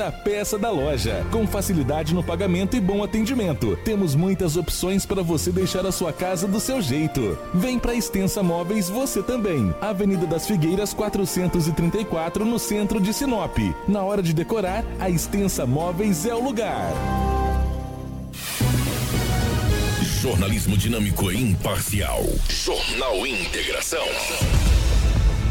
cada peça da loja. Com facilidade no pagamento e bom atendimento. Temos muitas opções para você deixar a sua casa do seu jeito. Vem para Extensa Móveis você também. Avenida das Figueiras 434 no centro de Sinop. Na hora de decorar, a Extensa Móveis é o lugar. Jornalismo dinâmico e imparcial. Jornal Integração.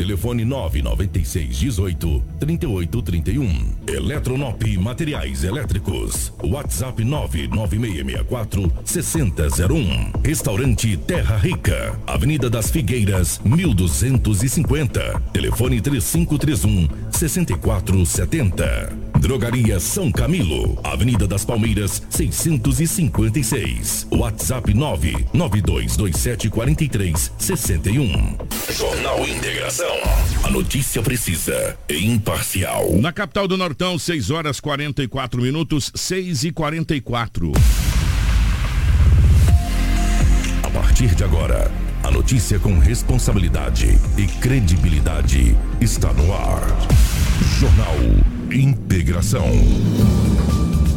Telefone 996 18 38 31. Eletronop Materiais Elétricos. WhatsApp 99664 6001. Restaurante Terra Rica. Avenida das Figueiras, 1250. Telefone 3531 6470. Drogaria São Camilo. Avenida das Palmeiras, 656. WhatsApp 99227 43 61. Jornal Integração. A notícia precisa e imparcial. Na capital do Nortão, 6 horas 44 minutos, 6 e 44. A partir de agora, a notícia com responsabilidade e credibilidade está no ar. Jornal Integração.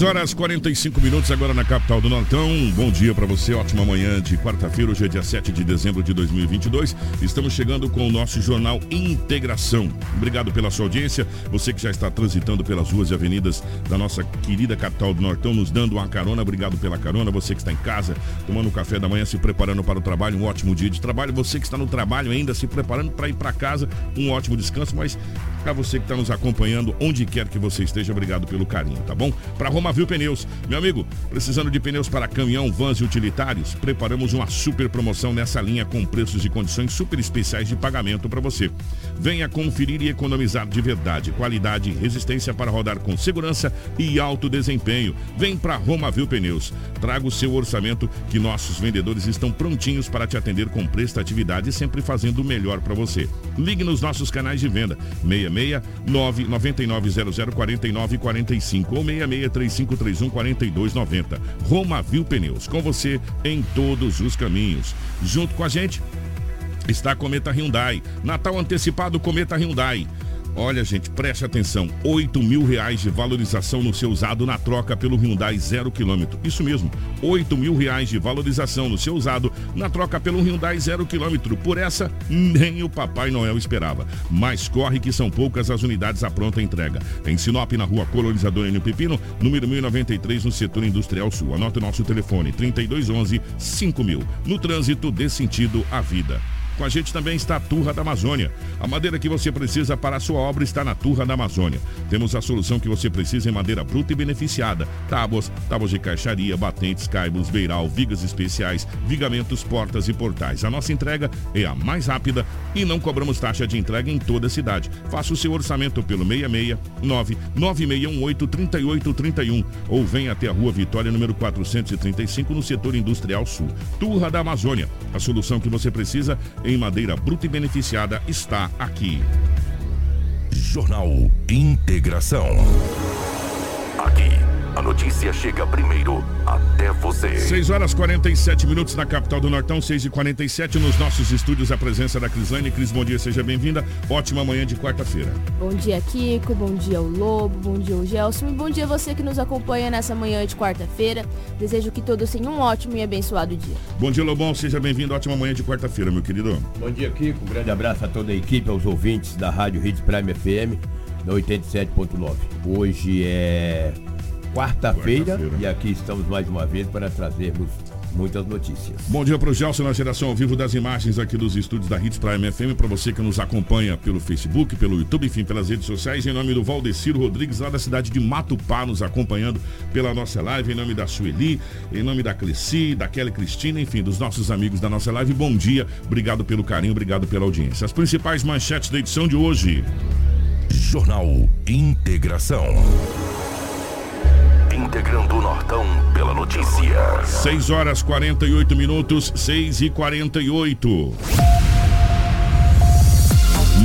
6 horas 45 minutos agora na capital do Nortão. Bom dia para você, ótima manhã de quarta-feira, hoje é dia 7 de dezembro de 2022. Estamos chegando com o nosso jornal Integração. Obrigado pela sua audiência. Você que já está transitando pelas ruas e avenidas da nossa querida capital do Nortão, nos dando uma carona, obrigado pela carona. Você que está em casa, tomando um café da manhã, se preparando para o trabalho, um ótimo dia de trabalho. Você que está no trabalho ainda, se preparando para ir para casa, um ótimo descanso. Mas para você que está nos acompanhando, onde quer que você esteja, obrigado pelo carinho, tá bom? Para Romavil Pneus. Meu amigo, precisando de pneus para caminhão, vans e utilitários, preparamos uma super promoção nessa linha com preços e condições super especiais de pagamento para você. Venha conferir e economizar de verdade, qualidade e resistência para rodar com segurança e alto desempenho. Vem para Romavil Pneus. Traga o seu orçamento que nossos vendedores estão prontinhos para te atender com prestatividade e sempre fazendo o melhor para você. Ligue nos nossos canais de venda 66 99900 4945 ou 66 3531 4290. Romavil Pneus, com você em todos os caminhos. Junto com a gente está a Cometa Hyundai. Natal antecipado Cometa Hyundai. Olha, gente, preste atenção. 8 mil reais de valorização no seu usado na troca pelo Hyundai zero quilômetro. Isso mesmo, 8 mil reais de valorização no seu usado na troca pelo Hyundai zero quilômetro. Por essa, nem o Papai Noel esperava. Mas corre que são poucas as unidades à pronta entrega. Em Sinop, na rua Colonizador Enio Pepino, número 1093, no setor industrial sul. Anote o nosso telefone, 3211 5000. No trânsito, dê sentido à vida. Com a gente também está a Turra da Amazônia. A madeira que você precisa para a sua obra está na Turra da Amazônia. Temos a solução que você precisa em madeira bruta e beneficiada. Tábuas, tábuas de caixaria, batentes, caibos, beiral, vigas especiais, vigamentos, portas e portais. A nossa entrega é a mais rápida e não cobramos taxa de entrega em toda a cidade. Faça o seu orçamento pelo 669 9618 3831 ou venha até a Rua Vitória, número 435, no setor industrial sul. Turra da Amazônia. A solução que você precisa madeira bruta e beneficiada está aqui. Jornal Integração. Aqui, a notícia chega primeiro até você. 6 horas 47 minutos na capital do Nortão, 6 e 47 nos nossos estúdios, a presença da Crislane. Cris, bom dia, seja bem-vinda. Ótima manhã de quarta-feira. Bom dia, Kiko. Bom dia, o Lobo. Bom dia, o Gelson. E bom dia você que nos acompanha nessa manhã de quarta-feira. Desejo que todos tenham um ótimo e abençoado dia. Bom dia, Lobão. Seja bem-vindo. Ótima manhã de quarta-feira, meu querido. Bom dia, Kiko. Um grande abraço a toda a equipe, aos ouvintes da Rádio Hits Prime FM, da 87.9. Hoje é quarta-feira Quarta-feira. e aqui estamos mais uma vez para trazermos muitas notícias. Bom dia para o Gelson na geração ao vivo das imagens aqui dos estúdios da Hits Prime FM. Para você que nos acompanha pelo Facebook, pelo YouTube, enfim, pelas redes sociais. Em nome do Valdeciro Rodrigues, lá da cidade de Matupá, nos acompanhando pela nossa live. Em nome da Sueli, em nome da Cleci, da Kelly Cristina, enfim, dos nossos amigos da nossa live. Bom dia, obrigado pelo carinho, obrigado pela audiência. As principais manchetes da edição de hoje. Jornal Integração. Integrando o Nortão pela notícia. 6 horas 48 minutos, 6 e 48.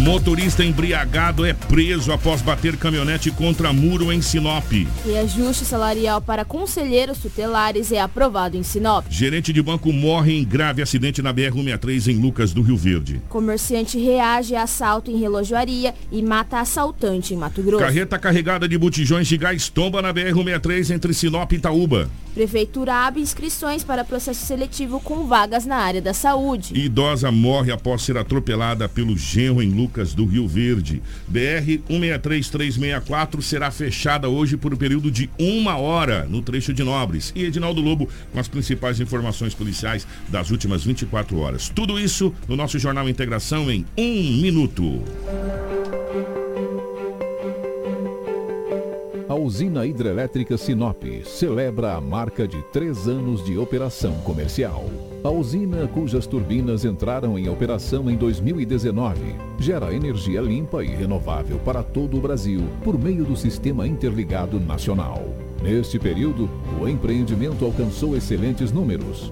Motorista embriagado é preso após bater caminhonete contra muro em Sinop. Reajuste salarial para conselheiros tutelares é aprovado em Sinop. Gerente de banco morre em grave acidente na BR-163 em Lucas do Rio Verde. Comerciante reage a assalto em relojoaria e mata assaltante em Mato Grosso. Carreta carregada de botijões de gás tomba na BR-163 entre Sinop e Itaúba. Prefeitura abre inscrições para processo seletivo com vagas na área da saúde. Idosa morre após ser atropelada pelo genro em Lucas do Rio Verde. BR 163364 será fechada hoje por um período de uma hora no trecho de Nobres. E Edinaldo Lobo com as principais informações policiais das últimas 24 horas. Tudo isso no nosso Jornal Integração em um minuto. Usina hidrelétrica Sinop celebra a marca de três anos de operação comercial. A usina, cujas turbinas entraram em operação em 2019, gera energia limpa e renovável para todo o Brasil por meio do Sistema Interligado Nacional. Neste período, o empreendimento alcançou excelentes números.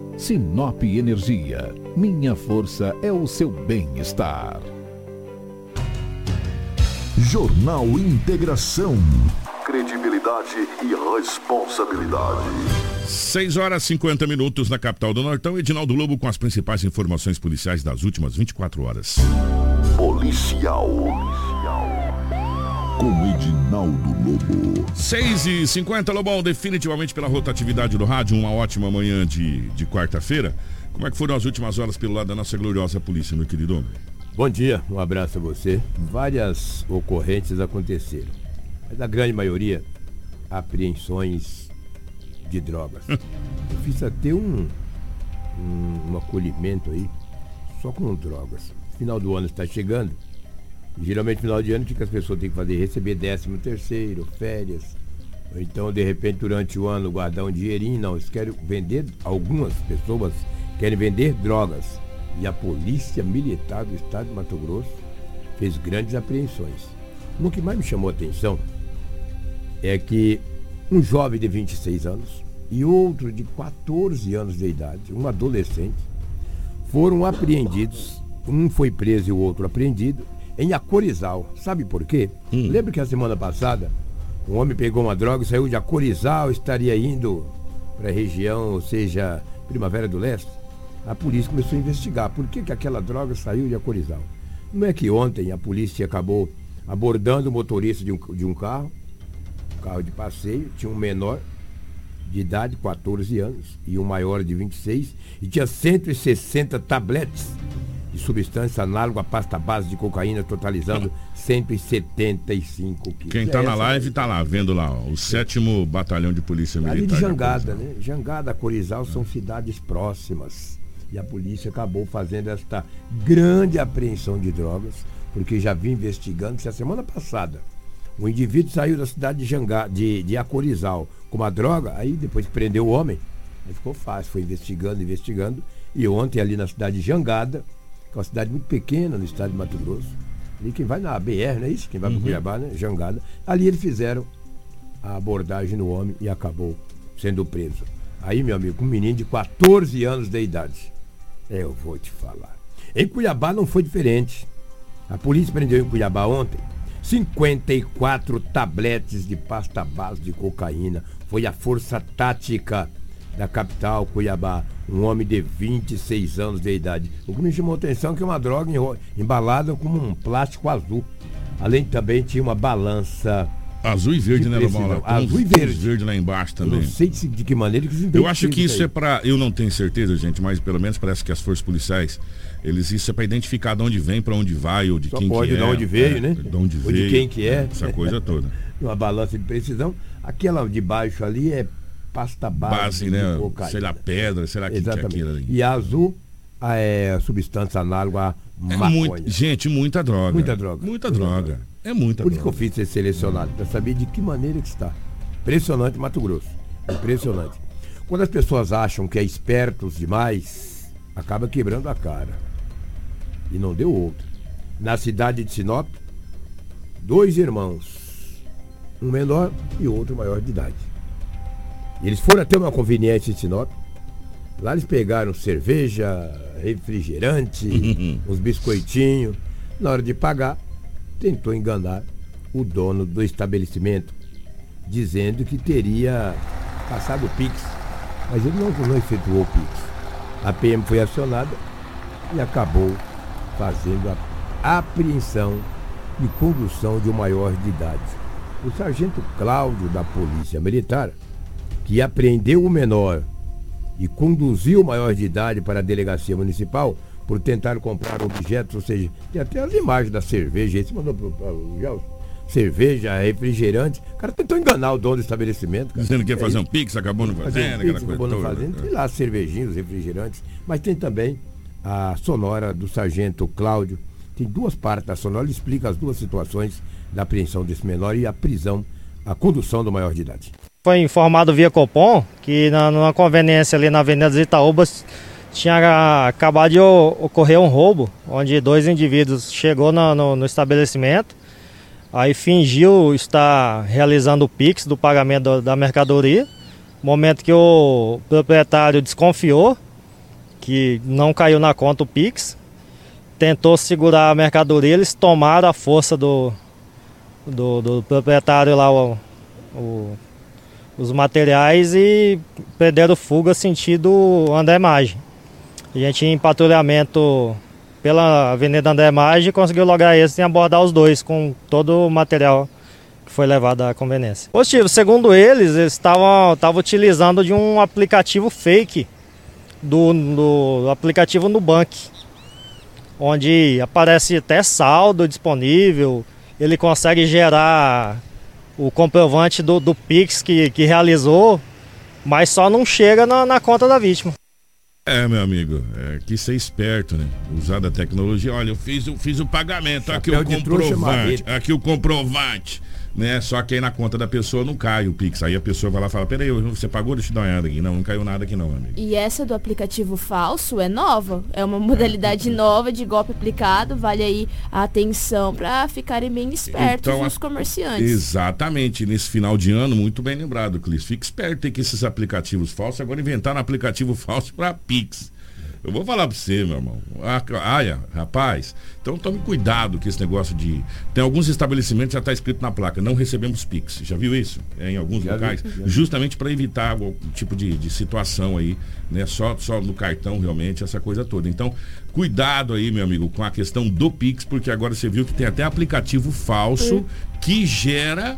Sinop Energia. Minha força é o seu bem-estar. Jornal Integração. Credibilidade e responsabilidade. 6 horas e 50 minutos na capital do Nortão. Edinaldo Lobo com as principais informações policiais das últimas 24 horas. Policial. Com Edinaldo Lobo. 6 e 50 Lobão, definitivamente pela rotatividade do rádio, uma ótima manhã de, de quarta-feira. Como é que foram as últimas horas pelo lado da nossa gloriosa polícia, meu querido homem? Bom dia, um abraço a você. Várias ocorrências aconteceram, mas a grande maioria, apreensões de drogas. Eu fiz até um, um, um acolhimento aí, só com drogas. Final do ano está chegando. Geralmente, final de ano, o que as pessoas têm que fazer? Receber décimo terceiro, férias. Então, de repente, durante o ano, guardar um dinheirinho. Não, eles querem vender, algumas pessoas querem vender drogas. E a Polícia Militar do Estado de Mato Grosso fez grandes apreensões. O que mais me chamou a atenção é que um jovem de 26 anos e outro de 14 anos de idade, um adolescente, foram apreendidos. Um foi preso e o outro apreendido em Acorizal. Sabe por quê? Hum. Lembra que a semana passada um homem pegou uma droga e saiu de Acorizal, estaria indo para a região, ou seja, Primavera do Leste? A polícia começou a investigar por que, que aquela droga saiu de Acorizal. Não é que ontem a polícia acabou abordando o motorista de um, de um carro, um carro de passeio, tinha um menor de idade, 14 anos, e um maior de 26, e tinha 160 tabletes de substância análoga à pasta base de cocaína, totalizando 175 quilos. Quem tá É na live tá lá, vendo lá, ó, o sétimo batalhão de polícia militar. Ali de Jangada, né? Jangada, Corizal são cidades próximas. E a polícia acabou fazendo esta grande apreensão de drogas, porque já vinha investigando se a semana passada o indivíduo saiu da cidade de, Jangada, de, de Acorizal com uma droga, aí depois que prendeu o homem, aí ficou fácil, foi investigando, investigando. E ontem ali na cidade de Jangada, que é uma cidade muito pequena no estado de Mato Grosso, ali quem vai na BR, não é isso? Quem vai para Cuiabá, né? Jangada. Ali eles fizeram a abordagem no homem e acabou sendo preso. Aí, meu amigo, um menino de 14 anos de idade. Eu vou te falar. Em Cuiabá não foi diferente. A polícia prendeu em Cuiabá ontem 54 tabletes de pasta base de cocaína. Foi a força tática da capital, Cuiabá, um homem de 26 anos de idade. O que me chamou a atenção é que é uma droga embalada com um plástico azul. Além também tinha uma balança Azul e verde, né, Lobão? Azul e verde. verde lá embaixo também. Eu não sei de que maneira que Eu acho que isso é para. Eu não tenho certeza, gente, mas pelo menos parece que as forças policiais. Eles, isso é para identificar de onde vem, para onde vai, ou de Só quem pode que é. de onde veio, é, né? De onde ou veio. de quem que é. Essa coisa toda. Uma balança de precisão. Aquela de baixo ali é pasta base. Base, né? Sei lá, pedra, será que, Exatamente. que é aquilo ali? E a azul é substância análoga a é maconha. Muito, gente, muita droga. Muita droga. Muita droga. É muita Por droga. isso que eu fiz ser selecionado, para saber de que maneira que está. Impressionante Mato Grosso. Impressionante. Quando as pessoas acham que é espertos demais, acaba quebrando a cara. E não deu outra. Na cidade de Sinop, dois irmãos. Um menor e outro maior de idade. Eles foram até uma conveniência em Sinop. Lá eles pegaram cerveja, refrigerante, uns biscoitinhos. Na hora de pagar, tentou enganar o dono do estabelecimento, dizendo que teria passado o Pix. Mas ele não, não efetuou o Pix. A PM foi acionada e acabou fazendo a apreensão e condução de um maior de idade. O sargento Cláudio da Polícia Militar, que apreendeu o menor e conduziu o maior de idade para a delegacia municipal, por tentar comprar objetos, ou seja, tem até as imagens da cerveja, esse mandou para o Gelson. Cerveja, refrigerante. O cara tentou enganar o dono do estabelecimento. Cara. Dizendo que ia fazer é um pix, acabou não fazendo, um pix, acabou não fazendo. Tem lá as cervejinhas, os refrigerantes. Mas tem também a sonora do sargento Cláudio. Tem duas partes da sonora, ele explica as duas situações da apreensão desse menor e a prisão, a condução do maior de idade. Foi informado via Copom que na, numa conveniência ali na Avenida dos Itaúbas tinha acabado de ocorrer um roubo, onde dois indivíduos chegou no, no, no estabelecimento, aí fingiu estar realizando o PIX do pagamento da mercadoria, momento que o proprietário desconfiou que não caiu na conta o PIX, tentou segurar a mercadoria, eles tomaram a força do, do, do proprietário lá, o, o, os materiais e perderam fuga sentido André Magem. A gente em patrulhamento pela Avenida André Maggi conseguiu lograr esse e abordar os dois com todo o material que foi levado à conveniência. Positivo, segundo eles, eles estavam utilizando de um aplicativo fake do, do aplicativo Nubank, onde aparece até saldo disponível, ele consegue gerar o comprovante do, do Pix que, que realizou, mas só não chega na, na conta da vítima. É, meu amigo, é que ser esperto, né? Usar da tecnologia. Olha, eu fiz, eu fiz o pagamento, aqui o comprovante, aqui o comprovante, né? Só que aí na conta da pessoa não cai o Pix. Aí a pessoa vai lá e fala, peraí, você pagou? Deixa eu dar uma olhada aqui. Não, não caiu nada aqui não, amigo. E essa do aplicativo falso é nova. É uma modalidade nova de golpe aplicado. Vale aí a atenção para ficarem bem espertos então, os comerciantes. Exatamente. Nesse final de ano, muito bem lembrado, Clis. Fique esperto, que esses aplicativos falsos agora inventaram aplicativo falso para Pix. Eu vou falar pra você, meu irmão. Aia, rapaz. Então tome cuidado com esse negócio de. Tem alguns estabelecimentos que já está escrito na placa, não recebemos Pix. Já viu isso? É, em alguns já locais? Vi, justamente para evitar algum tipo de, de situação aí, né? Só, só no cartão, realmente, essa coisa toda. Então, cuidado aí, meu amigo, com a questão do Pix, porque agora você viu que tem até aplicativo falso que gera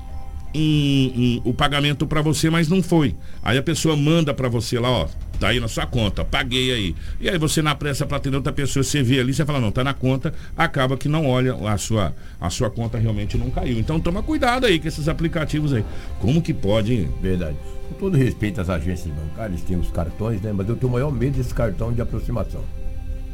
um, um, o pagamento para você, mas não foi. Aí a pessoa manda para você lá, ó, tá aí na sua conta, paguei aí. E aí você na pressa para atender outra pessoa, você vê ali, você fala, não, tá na conta, acaba que não olha a sua, a sua conta realmente não caiu. Então toma cuidado aí com esses aplicativos aí. Como que pode? Verdade. Com todo respeito às agências bancárias, tem os cartões, né? Mas eu tenho o maior medo desse cartão de aproximação.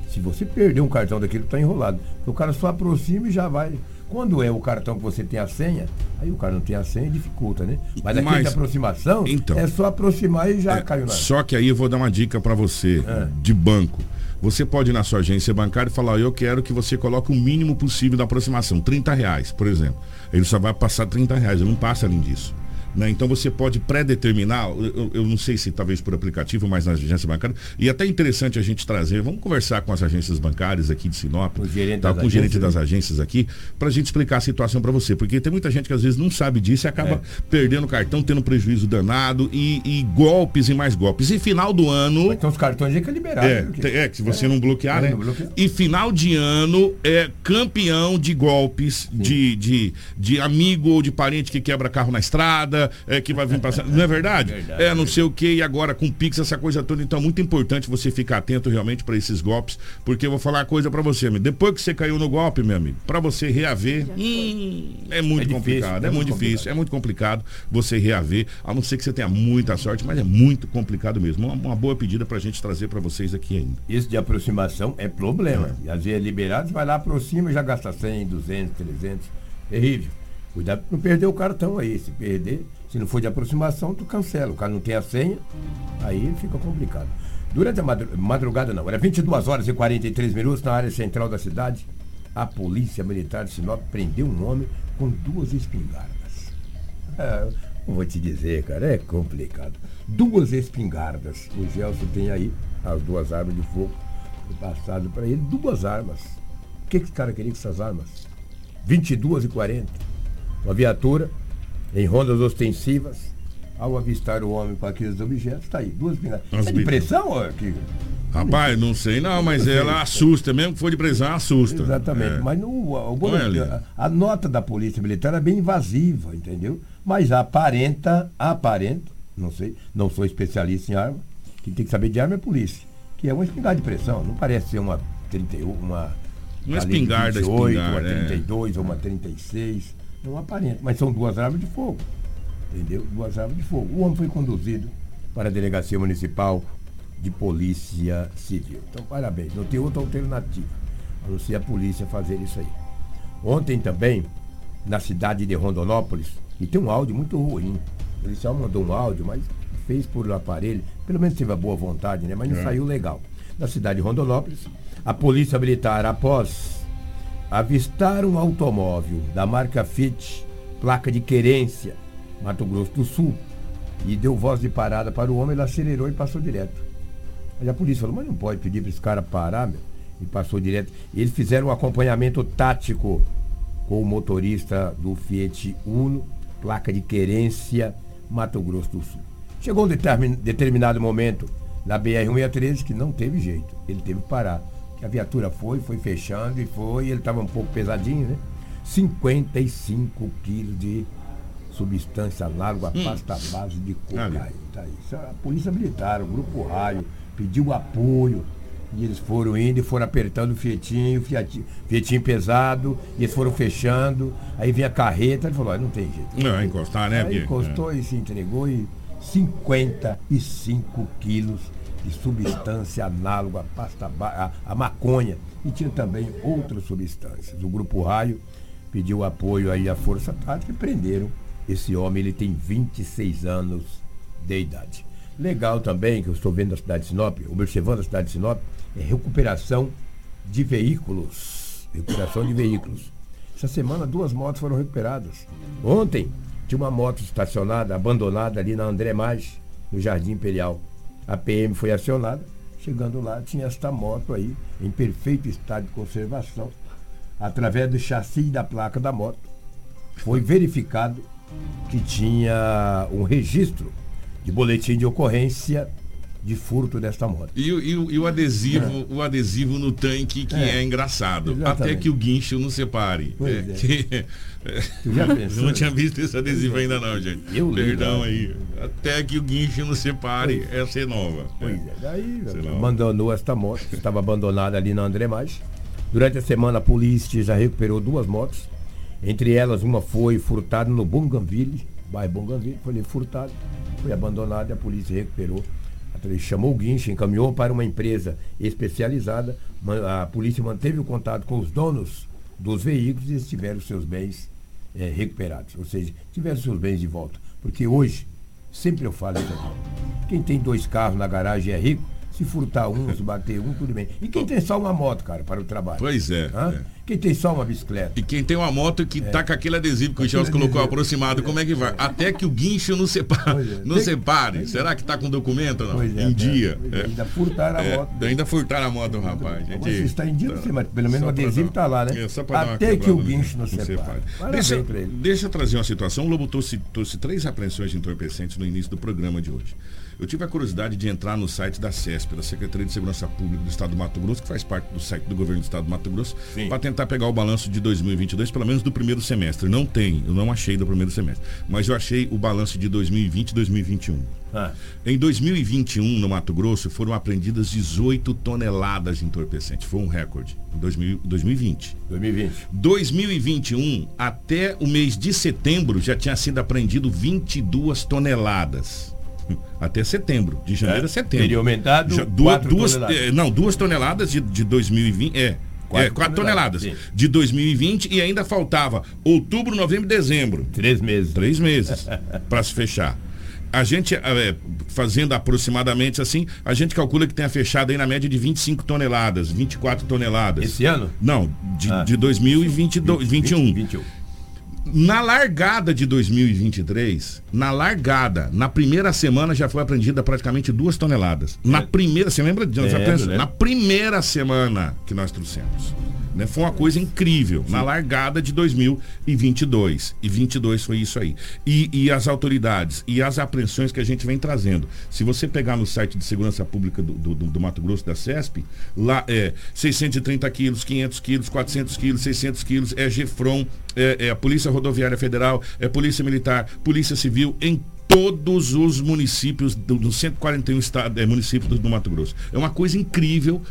Se você perder um cartão daquele, tá enrolado. O cara só aproxima e já vai. Quando é o cartão que você tem a senha, aí o cara não tem a senha dificulta, né? Mas aqui Mas, de aproximação, então, é só aproximar e já é, caiu na. Só que aí eu vou dar uma dica para você é. de banco. Você pode ir na sua agência bancária e falar, eu quero que você coloque o mínimo possível da aproximação, 30 reais, por exemplo. Ele só vai passar 30 reais, ele não passa além disso. Né? Então você pode pré-determinar, eu, eu, não sei se talvez por aplicativo, mas nas agências bancárias. E até interessante a gente trazer, vamos conversar com as agências bancárias aqui de Sinop, o gerente tá, com o gerente das agências aqui, para a gente explicar a situação para você. Porque tem muita gente que às vezes não sabe disso e acaba é. perdendo cartão, tendo prejuízo danado e, e, golpes e mais golpes. E final do ano. Então os cartões é que é liberado. É, né? é, se você é. não bloquear, né? Não bloquear. E final de ano é campeão de golpes de, de, de amigo ou de parente que quebra carro na estrada, é, que vai vir passar. Não é verdade? verdade? É, não sei o que, e agora com Pix, essa coisa toda. Então é muito importante você ficar atento realmente para esses golpes, porque eu vou falar uma coisa para você, amigo. Depois que você caiu no golpe, meu amigo, para você reaver, hum, é muito é complicado. É, é, muito difícil, complicado. é muito complicado você reaver, a não ser que você tenha muita sorte, mas é muito complicado mesmo. Uma, uma boa pedida para a gente trazer para vocês aqui ainda. Isso de aproximação é problema. É. E às vezes é liberado, vai lá, aproxima e já gasta 100, 200, 300. Terrível. Cuidado para não perder o cartão aí. Se perder, se não for de aproximação, tu cancela. O cara não tem a senha, aí fica complicado. Durante a madrugada, não, era 22 horas e 43 minutos na área central da cidade, a polícia militar de Sinop prendeu um homem com duas espingardas. É, vou te dizer, cara, é complicado. Duas espingardas. O Gelson tem aí as duas armas de fogo. Passado para ele, duas armas. O que, que esse cara queria com essas armas? 22 e 40. Uma viatura em rondas ostensivas. Ao avistar o homem com aqueles objetos, está aí, duas pingadas. É de pressão, ó, aqui? Rapaz, não sei não, mas não ela assusta, mesmo que for de pressão, assusta. Exatamente, é. mas no, o, a, a, nota da polícia militar é bem invasiva, entendeu? Mas aparenta, aparenta, não sei, não sou especialista em arma, quem tem que saber de arma é a polícia, que é uma espingarda de pressão, não parece ser uma 31, uma uma espingarda, 28, espingarda, uma 32 é. ou uma 36. Não aparenta, mas são duas armas de fogo. Entendeu? Duas armas de fogo. O homem foi conduzido para a Delegacia Municipal de Polícia Civil. Então, parabéns. Não tem outra alternativa a não ser a polícia fazer isso aí. Ontem também, na cidade de Rondonópolis, e tem um áudio muito ruim. O policial mandou um áudio, mas fez por aparelho. Pelo menos teve a boa vontade, né? Mas não é. saiu legal. Na cidade de Rondonópolis, a polícia militar, após avistar um automóvel da marca Fiat, placa de querência, Mato Grosso do Sul, e deu voz de parada para o homem, ele acelerou e passou direto. Aí a polícia falou, mas não pode pedir para esse cara parar, meu. E passou direto. Eles fizeram um acompanhamento tático com o motorista do Fiat Uno, placa de querência, Mato Grosso do Sul. Chegou um determinado momento na BR-163 que não teve jeito. Ele teve que parar a viatura foi, foi fechando e foi, ele estava um pouco pesadinho, né? 55 quilos de substância à hum. pasta base de cocaína. Tá isso, a polícia militar, o grupo raio, pediu apoio. E eles foram indo e foram apertando o fietinho, fietinho, fietinho pesado, e eles foram fechando. Aí vinha a carreta, ele falou, não tem jeito. Não, encostar, né? Aí encostou é. e se entregou e 55 quilos de substância análoga à pasta a, a maconha e tinha também outras substâncias. O Grupo Raio pediu apoio aí à Força Tática e prenderam esse homem, ele tem 26 anos de idade. Legal também, que eu estou vendo na cidade de Sinop, observando a cidade de Sinop, é recuperação de veículos. Recuperação de veículos. Essa semana duas motos foram recuperadas. Ontem tinha uma moto estacionada, abandonada ali na André Maggi, no Jardim Imperial. A PM foi acionada, chegando lá tinha esta moto aí em perfeito estado de conservação. Através do chassi da placa da moto, foi verificado que tinha um registro de boletim de ocorrência de furto desta moto. E, e, e o adesivo, é. o adesivo no tanque que é, é engraçado. Exatamente. Até que o guincho não separe. É, é. Que, pensou? não tinha visto esse adesivo ainda não, gente. Eu Perdão aí. Até que o guincho não separe, pois. essa é nova. Pois é. Daí abandonou esta moto, que estava abandonada ali na André Mais. Durante a semana a polícia já recuperou duas motos. Entre elas, uma foi furtada no Bonganville, bairro Bonganville, foi furtada, foi abandonada e a polícia recuperou ele chamou o guincho, encaminhou para uma empresa especializada. A polícia manteve o contato com os donos dos veículos e eles tiveram seus bens é, recuperados, ou seja, tiveram seus bens de volta. Porque hoje, sempre eu falo isso aqui, quem tem dois carros na garagem é rico, Se furtar um, se bater um, tudo bem. E quem tem só uma moto, cara, para o trabalho? Pois é. é. Quem tem só uma bicicleta? E quem tem uma moto que é. tá com aquele adesivo que o Charles colocou aproximado, como é que vai? Até que o guincho não separe. É. Não separe. Será que tá com documento ou não? Pois é, em dia. É. Ainda furtaram a é, moto. Ainda furtaram a moto, rapaz. Gente, Você está em dia, tá. mas pelo menos o adesivo está lá, né? Até que o guincho não, não separe. Deixa, deixa eu trazer uma situação. O Lobo trouxe, trouxe três apreensões de entorpecentes no início do programa de hoje. Eu tive a curiosidade de entrar no site da CESP, da Secretaria de Segurança Pública do Estado do Mato Grosso, que faz parte do site do governo do Estado do Mato Grosso, para tentar pegar o balanço de 2022, pelo menos do primeiro semestre. Não tem, eu não achei do primeiro semestre, mas eu achei o balanço de 2020 e 2021. Ah. Em 2021, no Mato Grosso, foram apreendidas 18 toneladas de entorpecente. Foi um recorde. Em 2020. 2020. 2021, até o mês de setembro, já tinha sido apreendido 22 toneladas. Até setembro, de janeiro é, a setembro. Teria aumentado Já, duas, duas toneladas. não, duas toneladas de, de 2020. É, Quatro, é, quatro toneladas, toneladas de 2020 e ainda faltava outubro, novembro e dezembro. Três meses. Três meses para se fechar. A gente, é, fazendo aproximadamente assim, a gente calcula que tenha fechado aí na média de 25 toneladas, 24 toneladas. Esse ano? Não, de, ah. de 2021. 20, 21. Na largada de 2023, na largada, na primeira semana já foi apreendida praticamente duas toneladas. Na é. primeira, você lembra disso? É, na primeira semana que nós trouxemos. Né? Foi uma coisa incrível. Sim. Na largada de 2022. E 22 foi isso aí. E, e, as autoridades e as apreensões que a gente vem trazendo. Se você pegar no site de segurança pública do, do, do Mato Grosso da CESP, lá é 630 quilos, 500 quilos, 400 quilos, 600 quilos, é GFROM, é, é a Polícia Rodoviária Federal, é Polícia Militar, Polícia Civil, em todos os municípios, dos 141 estado, é, municípios do, do Mato Grosso. É uma coisa incrível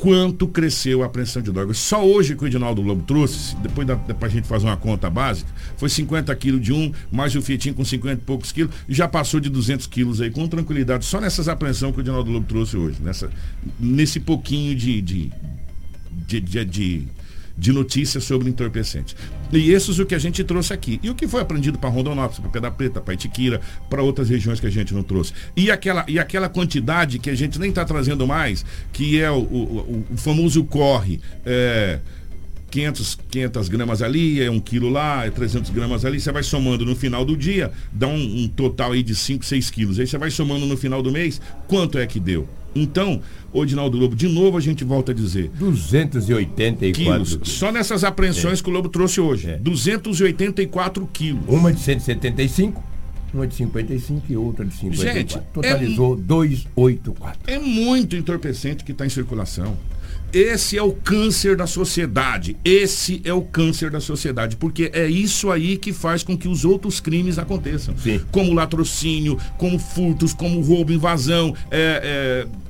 quanto cresceu a apreensão de drogas. Só hoje que o Edinaldo Lobo trouxe, depois da, da gente fazer uma conta básica, foi 50 quilos de um, mais o Fiatinho com 50 e poucos quilos, já passou de 200 quilos aí, com tranquilidade, só nessas apreensões que o Edinaldo Lobo trouxe hoje, nessa, nesse pouquinho de, de, de, de, de de notícias sobre entorpecentes. E esses é o que a gente trouxe aqui. E o que foi aprendido para Rondonópolis, para Pedra Preta, para Itiquira, para outras regiões que a gente não trouxe. E aquela, e aquela quantidade que a gente nem está trazendo mais, que é o, o, o famoso corre. É, 500, 500 gramas ali, é um quilo lá, é 300 gramas ali, você vai somando no final do dia, dá um, um total aí de 5, 6 quilos. Aí você vai somando no final do mês, quanto é que deu? Então, Odinaldo Lobo, de novo a gente volta a dizer. 284 quilos. Só nessas apreensões é. que o Lobo trouxe hoje. É. 284 quilos. Uma de 175, uma de 55 e outra de 54. Gente, Totalizou é, 284. É muito entorpecente que está em circulação. Esse é o câncer da sociedade. Esse é o câncer da sociedade. Porque é isso aí que faz com que os outros crimes aconteçam. Sim. Como latrocínio, como furtos, como roubo, invasão, é, é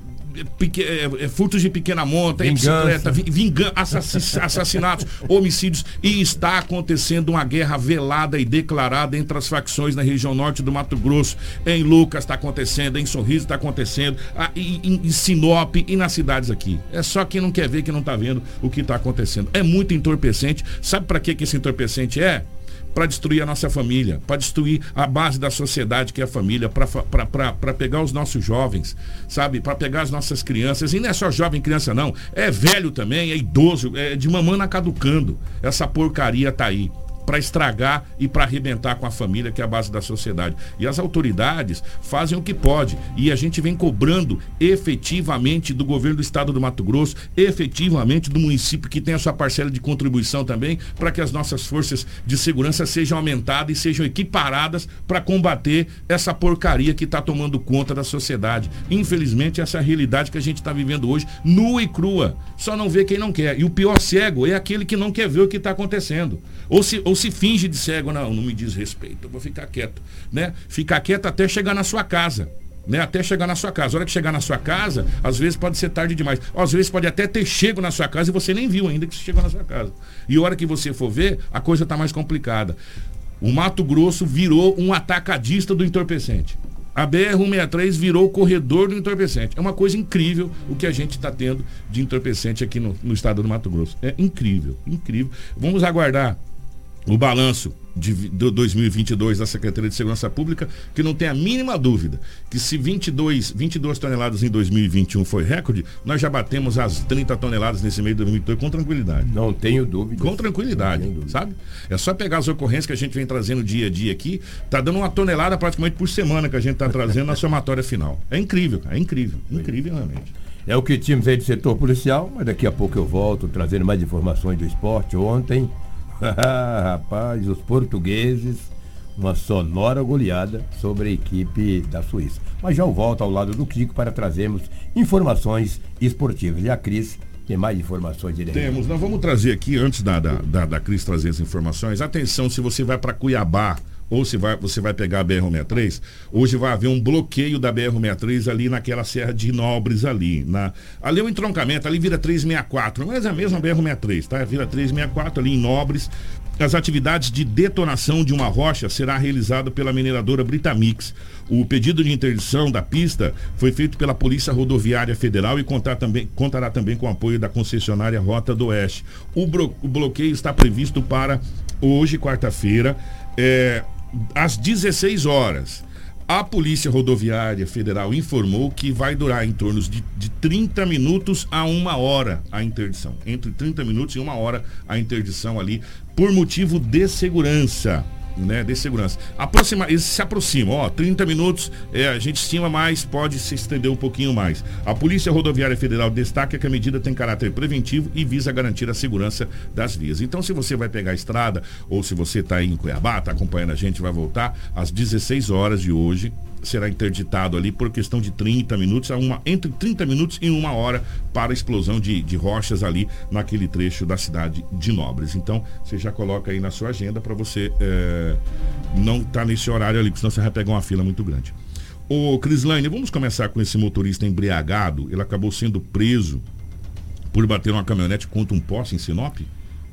É, é, furtos de pequena monta, bicicleta, vingança, assassinatos, homicídios. E está acontecendo uma guerra velada e declarada entre as facções na região norte do Mato Grosso. Em Lucas está acontecendo, em Sorriso está acontecendo, em, em, Sinop e nas cidades aqui. É só quem não quer ver que não está vendo o que está acontecendo. É muito entorpecente. Sabe para que, que esse entorpecente é? Para destruir a nossa família, para destruir a base da sociedade que é a família, para pegar os nossos jovens, sabe? Para pegar as nossas crianças. E não é só jovem criança, não. É velho também, é idoso, é de mamana caducando. Essa porcaria tá aí para estragar e para arrebentar com a família, que é a base da sociedade. E as autoridades fazem o que pode. E a gente vem cobrando efetivamente do governo do estado do Mato Grosso, efetivamente do município que tem a sua parcela de contribuição também, para que as nossas forças de segurança sejam aumentadas e sejam equiparadas para combater essa porcaria que está tomando conta da sociedade. Infelizmente, essa é a realidade que a gente está vivendo hoje, nua e crua. Só não vê quem não quer. E o pior cego é aquele que não quer ver o que está acontecendo. Ou se, ou se finge de cego, não, não me diz respeito, eu vou ficar quieto, né? Ficar quieto até chegar na sua casa. Né, até chegar na sua casa. A hora que chegar na sua casa, às vezes pode ser tarde demais. Às vezes pode até ter chego na sua casa e você nem viu ainda que você chegou na sua casa. E a hora que você for ver, a coisa está mais complicada. O Mato Grosso virou um atacadista do entorpecente. A BR-163 virou o corredor do entorpecente. É uma coisa incrível o que a gente está tendo de entorpecente aqui no, no estado do Mato Grosso. É incrível, incrível. Vamos aguardar o balanço de, de 2022 da Secretaria de Segurança Pública, que não tem a mínima dúvida que se 22, 22 toneladas em 2021 foi recorde, nós já batemos as 30 toneladas nesse mês de 2022 com tranquilidade. Não tenho dúvida. Com tranquilidade, sabe? É só pegar as ocorrências que a gente vem trazendo dia a dia aqui, tá dando uma tonelada praticamente por semana que a gente tá trazendo na somatória final. É incrível, é incrível, incrível realmente. É o que tínhamos aí do setor policial, mas daqui a pouco eu volto trazendo mais informações do esporte. Ontem Rapaz, os portugueses, uma sonora goleada sobre a equipe da Suíça. Mas já eu volto ao lado do Kiko para trazermos informações esportivas. E a Cris tem mais informações de Temos, nós vamos trazer aqui, antes da, da, da, da Cris trazer as informações, atenção se você vai para Cuiabá ou se vai, você vai pegar a BR-163, hoje vai haver um bloqueio da BR-163 ali naquela Serra de Nobres ali. Na, ali é o entroncamento, ali vira 364, mas é a mesma BR-163, tá? Vira 364 ali em Nobres. As atividades de detonação de uma rocha será realizada pela mineradora Britamix. O pedido de interdição da pista foi feito pela Polícia Rodoviária Federal e contar também, contará também com o apoio da concessionária Rota do Oeste. O, blo, o bloqueio está previsto para hoje, quarta-feira. É, às 16 horas. A Polícia Rodoviária Federal informou que vai durar em torno de, de 30 minutos a uma hora a interdição. Entre 30 minutos e uma hora a interdição ali, por motivo de segurança né, de segurança. Aproxima, eles se aproximam, ó, 30 minutos, é, a gente estima mais, pode se estender um pouquinho mais. A Polícia Rodoviária Federal destaca que a medida tem caráter preventivo e visa garantir a segurança das vias. Então, se você vai pegar a estrada ou se você está em Cuiabá, está acompanhando a gente, vai voltar às 16 horas de hoje, será interditado ali por questão de 30 minutos, uma, entre 30 minutos e uma hora para a explosão de, de rochas ali naquele trecho da cidade de Nobres. Então, você já coloca aí na sua agenda para você é, não estar tá nesse horário ali, porque senão você vai pegar uma fila muito grande. Ô, Crislaine, vamos começar com esse motorista embriagado. Ele acabou sendo preso por bater uma caminhonete contra um poste em Sinop?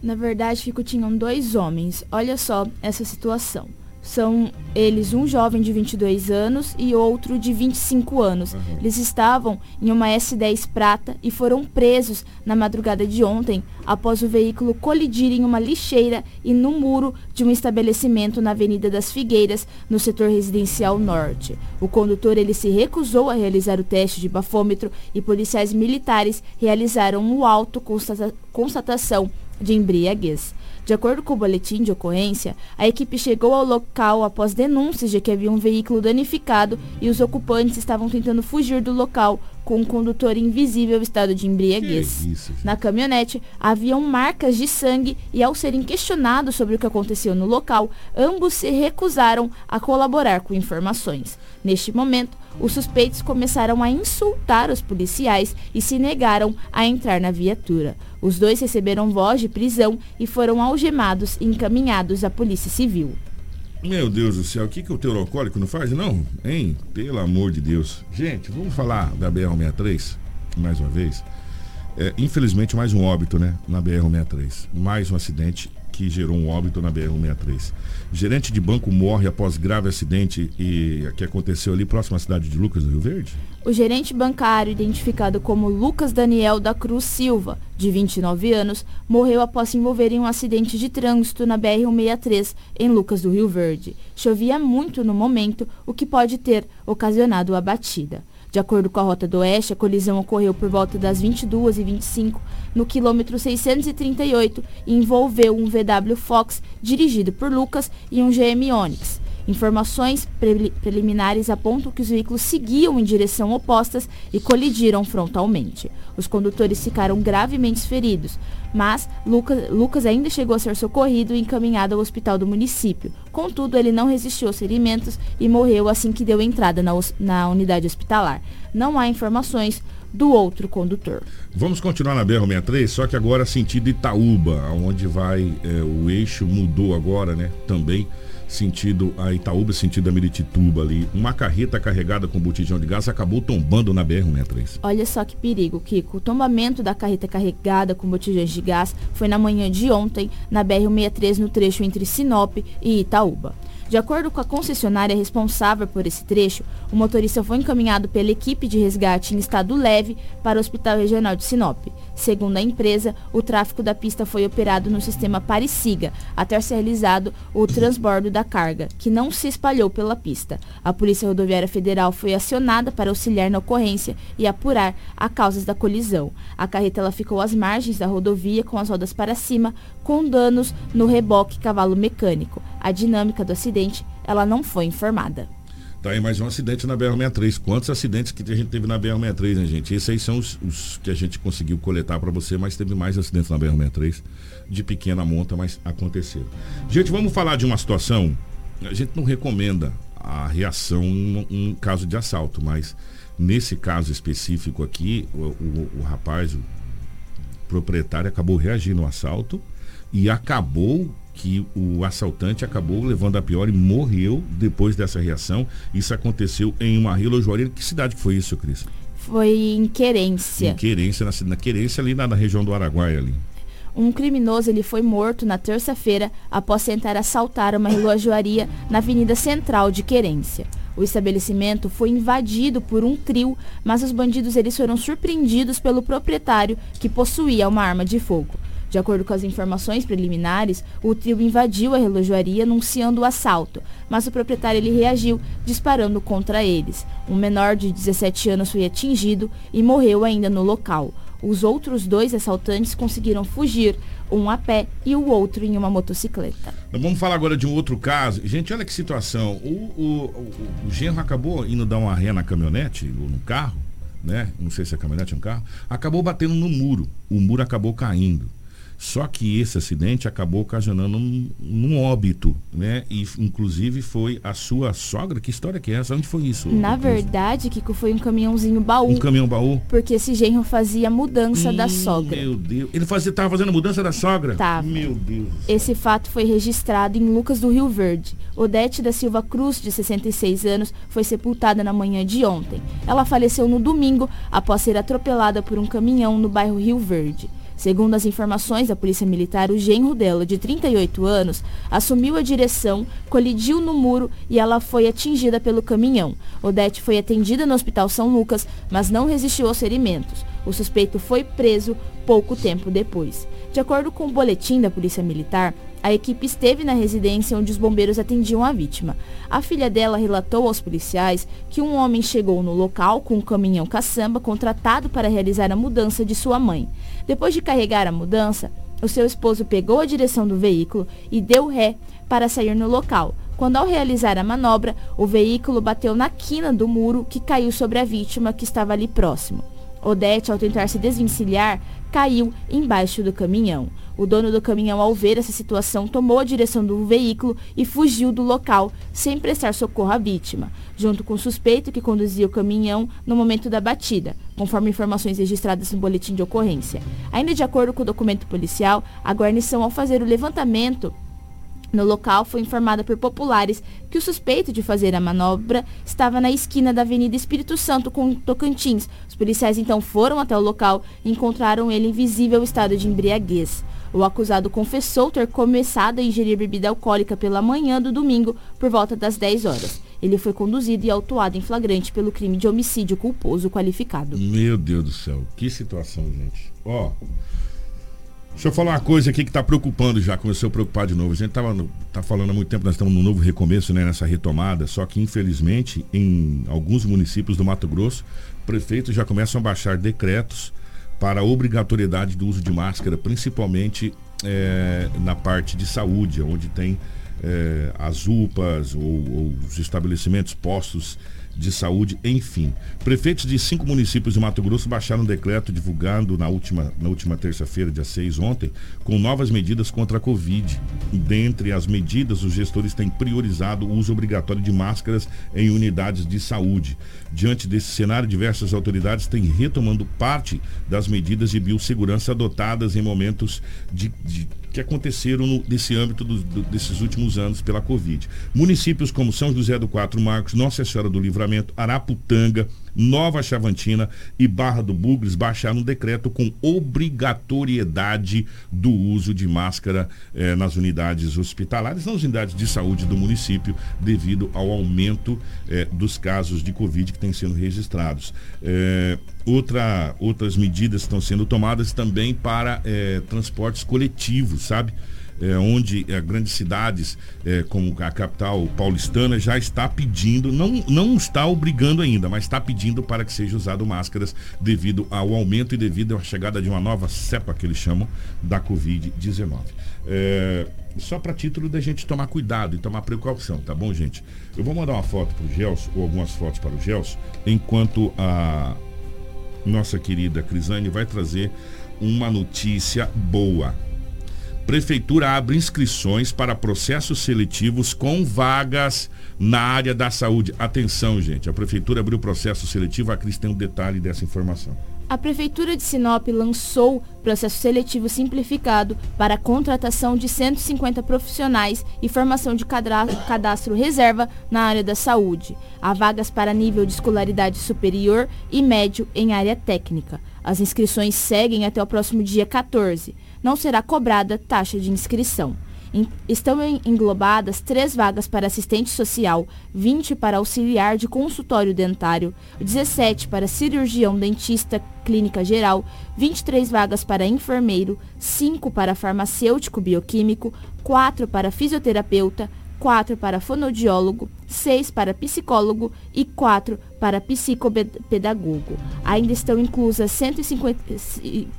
Na verdade, Fico, tinham dois homens. Olha só essa situação. São eles um jovem de 22 anos e outro de 25 anos. Uhum. Eles estavam em uma S10 prata e foram presos na madrugada de ontem após o veículo colidir em uma lixeira e no muro de um estabelecimento na Avenida das Figueiras, no setor residencial norte. O condutor ele se recusou a realizar o teste de bafômetro e policiais militares realizaram um auto constatação de embriaguez. De acordo com o boletim de ocorrência, a equipe chegou ao local após denúncias de que havia um veículo danificado e os ocupantes estavam tentando fugir do local com um condutor invisível estado de embriaguez. Isso, Na caminhonete haviam marcas de sangue e ao serem questionados sobre o que aconteceu no local, ambos se recusaram a colaborar com informações. Neste momento, os suspeitos começaram a insultar os policiais e se negaram a entrar na viatura. Os dois receberam voz de prisão e foram algemados e encaminhados à Polícia Civil. Meu Deus do céu, o que, que o teor alcoólico não faz? Não, hein? Pelo amor de Deus. Gente, vamos falar da BR-63 mais uma vez. É, infelizmente, mais um óbito, né? Na BR-63. Mais um acidente que gerou um óbito na BR-163. Gerente de banco morre após grave acidente e que aconteceu ali próximo à cidade de Lucas do Rio Verde? O gerente bancário, identificado como Lucas Daniel da Cruz Silva, de 29 anos, morreu após se envolver em um acidente de trânsito na BR-163, em Lucas do Rio Verde. Chovia muito no momento, o que pode ter ocasionado a batida. De acordo com a Rota do Oeste, a colisão ocorreu por volta das 22h25 no quilômetro 638 e envolveu um VW Fox dirigido por Lucas e um GM Onix. Informações pre preliminares apontam que os veículos seguiam em direção opostas e colidiram frontalmente. Os condutores ficaram gravemente feridos, mas Lucas, Lucas ainda chegou a ser socorrido e encaminhado ao hospital do município. Contudo, ele não resistiu aos ferimentos e morreu assim que deu entrada na, na unidade hospitalar. Não há informações do outro condutor. Vamos continuar na BR-63, só que agora sentido Itaúba, onde vai é, o eixo mudou agora, né? Também sentido a Itaúba, sentido a Meritituba ali. Uma carreta carregada com botijão de gás acabou tombando na BR-163. Olha só que perigo, Kiko. O tombamento da carreta carregada com botijões de gás foi na manhã de ontem, na BR-163, no trecho entre Sinop e Itaúba. De acordo com a concessionária responsável por esse trecho, o motorista foi encaminhado pela equipe de resgate em estado leve para o Hospital Regional de Sinop. Segundo a empresa, o tráfego da pista foi operado no sistema Parisiga, até ser realizado o transbordo da carga, que não se espalhou pela pista. A Polícia Rodoviária Federal foi acionada para auxiliar na ocorrência e apurar as causas da colisão. A carreta ela ficou às margens da rodovia com as rodas para cima, com danos no reboque cavalo mecânico. A dinâmica do acidente, ela não foi informada. Tá aí mais um acidente na BR-63. Quantos acidentes que a gente teve na BR-63, né, gente? Esses aí são os, os que a gente conseguiu coletar para você, mas teve mais acidentes na BR-63 de pequena monta, mas aconteceram. Gente, vamos falar de uma situação. A gente não recomenda a reação em um, caso de assalto, mas nesse caso específico aqui, o, o, o rapaz, o proprietário, acabou reagindo ao assalto e acabou que o assaltante acabou levando a pior e morreu depois dessa reação. Isso aconteceu em uma relojoaria. Que cidade foi isso, Cris? Foi em Querência. Em Querência, na, na Querência, ali na, na região do Araguaia ali. Um criminoso ele foi morto na terça-feira após tentar assaltar uma relojoaria na Avenida Central de Querência. O estabelecimento foi invadido por um trio, mas os bandidos eles foram surpreendidos pelo proprietário que possuía uma arma de fogo. De acordo com as informações preliminares, o trio invadiu a relojoaria anunciando o assalto, mas o proprietário ele reagiu disparando contra eles. Um menor de 17 anos foi atingido e morreu ainda no local. Os outros dois assaltantes conseguiram fugir, um a pé e o outro em uma motocicleta. Vamos falar agora de um outro caso. Gente, olha que situação. O, o, o, o genro acabou indo dar uma ré na caminhonete ou no carro, né? Não sei se é caminhonete ou um carro. Acabou batendo no muro. O muro acabou caindo. Só que esse acidente acabou ocasionando um, um, óbito, né? E inclusive foi a sua sogra. Que história que é essa? Onde foi isso? Na verdade, Kiko, foi um caminhãozinho baú. Um caminhão baú? Porque esse genro fazia mudança da sogra. Meu Deus. Ele fazia, tava fazendo mudança da sogra? Tá. Meu Deus. Esse fato foi registrado em Lucas do Rio Verde. Odete da Silva Cruz, de 66 anos, foi sepultada na manhã de ontem. Ela faleceu no domingo após ser atropelada por um caminhão no bairro Rio Verde. Segundo as informações da Polícia Militar, o genro dela, de 38 anos, assumiu a direção, colidiu no muro e ela foi atingida pelo caminhão. Odete foi atendida no Hospital São Lucas, mas não resistiu aos ferimentos. O suspeito foi preso pouco tempo depois. De acordo com o boletim da Polícia Militar, a equipe esteve na residência onde os bombeiros atendiam a vítima. A filha dela relatou aos policiais que um homem chegou no local com um caminhão caçamba contratado para realizar a mudança de sua mãe. Depois de carregar a mudança, o seu esposo pegou a direção do veículo e deu ré para sair no local. Quando ao realizar a manobra, o veículo bateu na quina do muro que caiu sobre a vítima que estava ali próximo. Odete, ao tentar se desvencilhar, caiu embaixo do caminhão. O dono do caminhão, ao ver essa situação, tomou a direção do veículo e fugiu do local, sem prestar socorro à vítima, junto com o suspeito que conduzia o caminhão no momento da batida, conforme informações registradas no boletim de ocorrência. Ainda de acordo com o documento policial, a guarnição, ao fazer o levantamento no local, foi informada por populares que o suspeito de fazer a manobra estava na esquina da Avenida Espírito Santo com Tocantins. Os policiais então foram até o local e encontraram ele em visível estado de embriaguez. O acusado confessou ter começado a ingerir bebida alcoólica pela manhã do domingo por volta das 10 horas. Ele foi conduzido e autuado em flagrante pelo crime de homicídio culposo qualificado. Meu Deus do céu, que situação, gente. Ó, deixa eu falar uma coisa aqui que está preocupando já, começou a preocupar de novo. A gente tava no, tá falando há muito tempo, nós estamos num novo recomeço, né, nessa retomada, só que infelizmente em alguns municípios do Mato Grosso, prefeitos já começam a baixar decretos para a obrigatoriedade do uso de máscara, principalmente é, na parte de saúde, onde tem é, as UPAs ou, ou os estabelecimentos postos de saúde, enfim. Prefeitos de cinco municípios de Mato Grosso baixaram um decreto divulgado na última, na última terça-feira, dia 6, ontem, com novas medidas contra a Covid. Dentre as medidas, os gestores têm priorizado o uso obrigatório de máscaras em unidades de saúde. Diante desse cenário, diversas autoridades têm retomando parte das medidas de biossegurança adotadas em momentos de, de que aconteceram no, nesse âmbito do, do, desses últimos anos pela Covid. Municípios como São José do Quatro Marcos, Nossa Senhora do Livramento, Livramento, Araputanga, Nova Chavantina e Barra do Bugres baixaram um decreto com obrigatoriedade do uso de máscara eh, nas unidades hospitalares, nas unidades de saúde do município, devido ao aumento eh, dos casos de Covid que têm sendo registrados. Eh, outra, outras medidas estão sendo tomadas também para transportes coletivos, sabe? É, onde é, grandes cidades, é, como a capital paulistana, já está pedindo, não, não está obrigando ainda, mas está pedindo para que seja usado máscaras devido ao aumento e devido à chegada de uma nova cepa que eles chamam da Covid-19. É, só para título da gente tomar cuidado e tomar precaução, tá bom, gente? Eu vou mandar uma foto para o Gelson, ou algumas fotos para o Gelson, enquanto a nossa querida Crisane vai trazer uma notícia boa. Prefeitura abre inscrições para processos seletivos com vagas na área da saúde. Atenção, gente. A Prefeitura abriu processo seletivo. A Cris tem um detalhe dessa informação. A Prefeitura de Sinop lançou processo seletivo simplificado para a contratação de 150 profissionais e formação de cadastro reserva na área da saúde. Há vagas para nível de escolaridade superior e médio em área técnica. As inscrições seguem até o próximo dia 14 não será cobrada taxa de inscrição. Estão englobadas três vagas para assistente social, 20 para auxiliar de consultório dentário, 17 para cirurgião dentista clínica geral, 23 vagas para enfermeiro, 5 para farmacêutico bioquímico, 4 para fisioterapeuta, 4 para fonoaudiólogo, 6 para psicólogo e 4 para psicopedagogo. Ainda estão inclusas 150,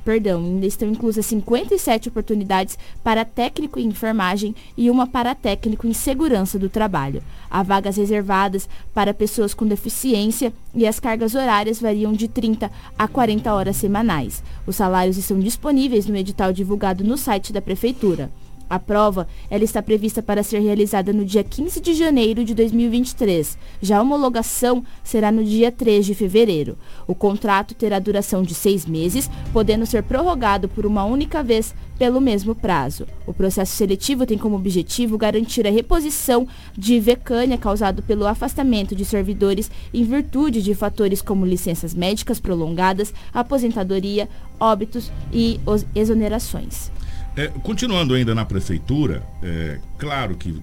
perdão, ainda estão inclusas 57 oportunidades para técnico em enfermagem e uma para técnico em segurança do trabalho. Há vagas reservadas para pessoas com deficiência e as cargas horárias variam de 30 a 40 horas semanais. Os salários estão disponíveis no edital divulgado no site da prefeitura. A prova ela está prevista para ser realizada no dia 15 de janeiro de 2023. Já a homologação será no dia 3 de fevereiro. O contrato terá duração de seis meses, podendo ser prorrogado por uma única vez pelo mesmo prazo. O processo seletivo tem como objetivo garantir a reposição de vecânia causado pelo afastamento de servidores em virtude de fatores como licenças médicas prolongadas, aposentadoria, óbitos e exonerações. É, continuando ainda na prefeitura, é, claro que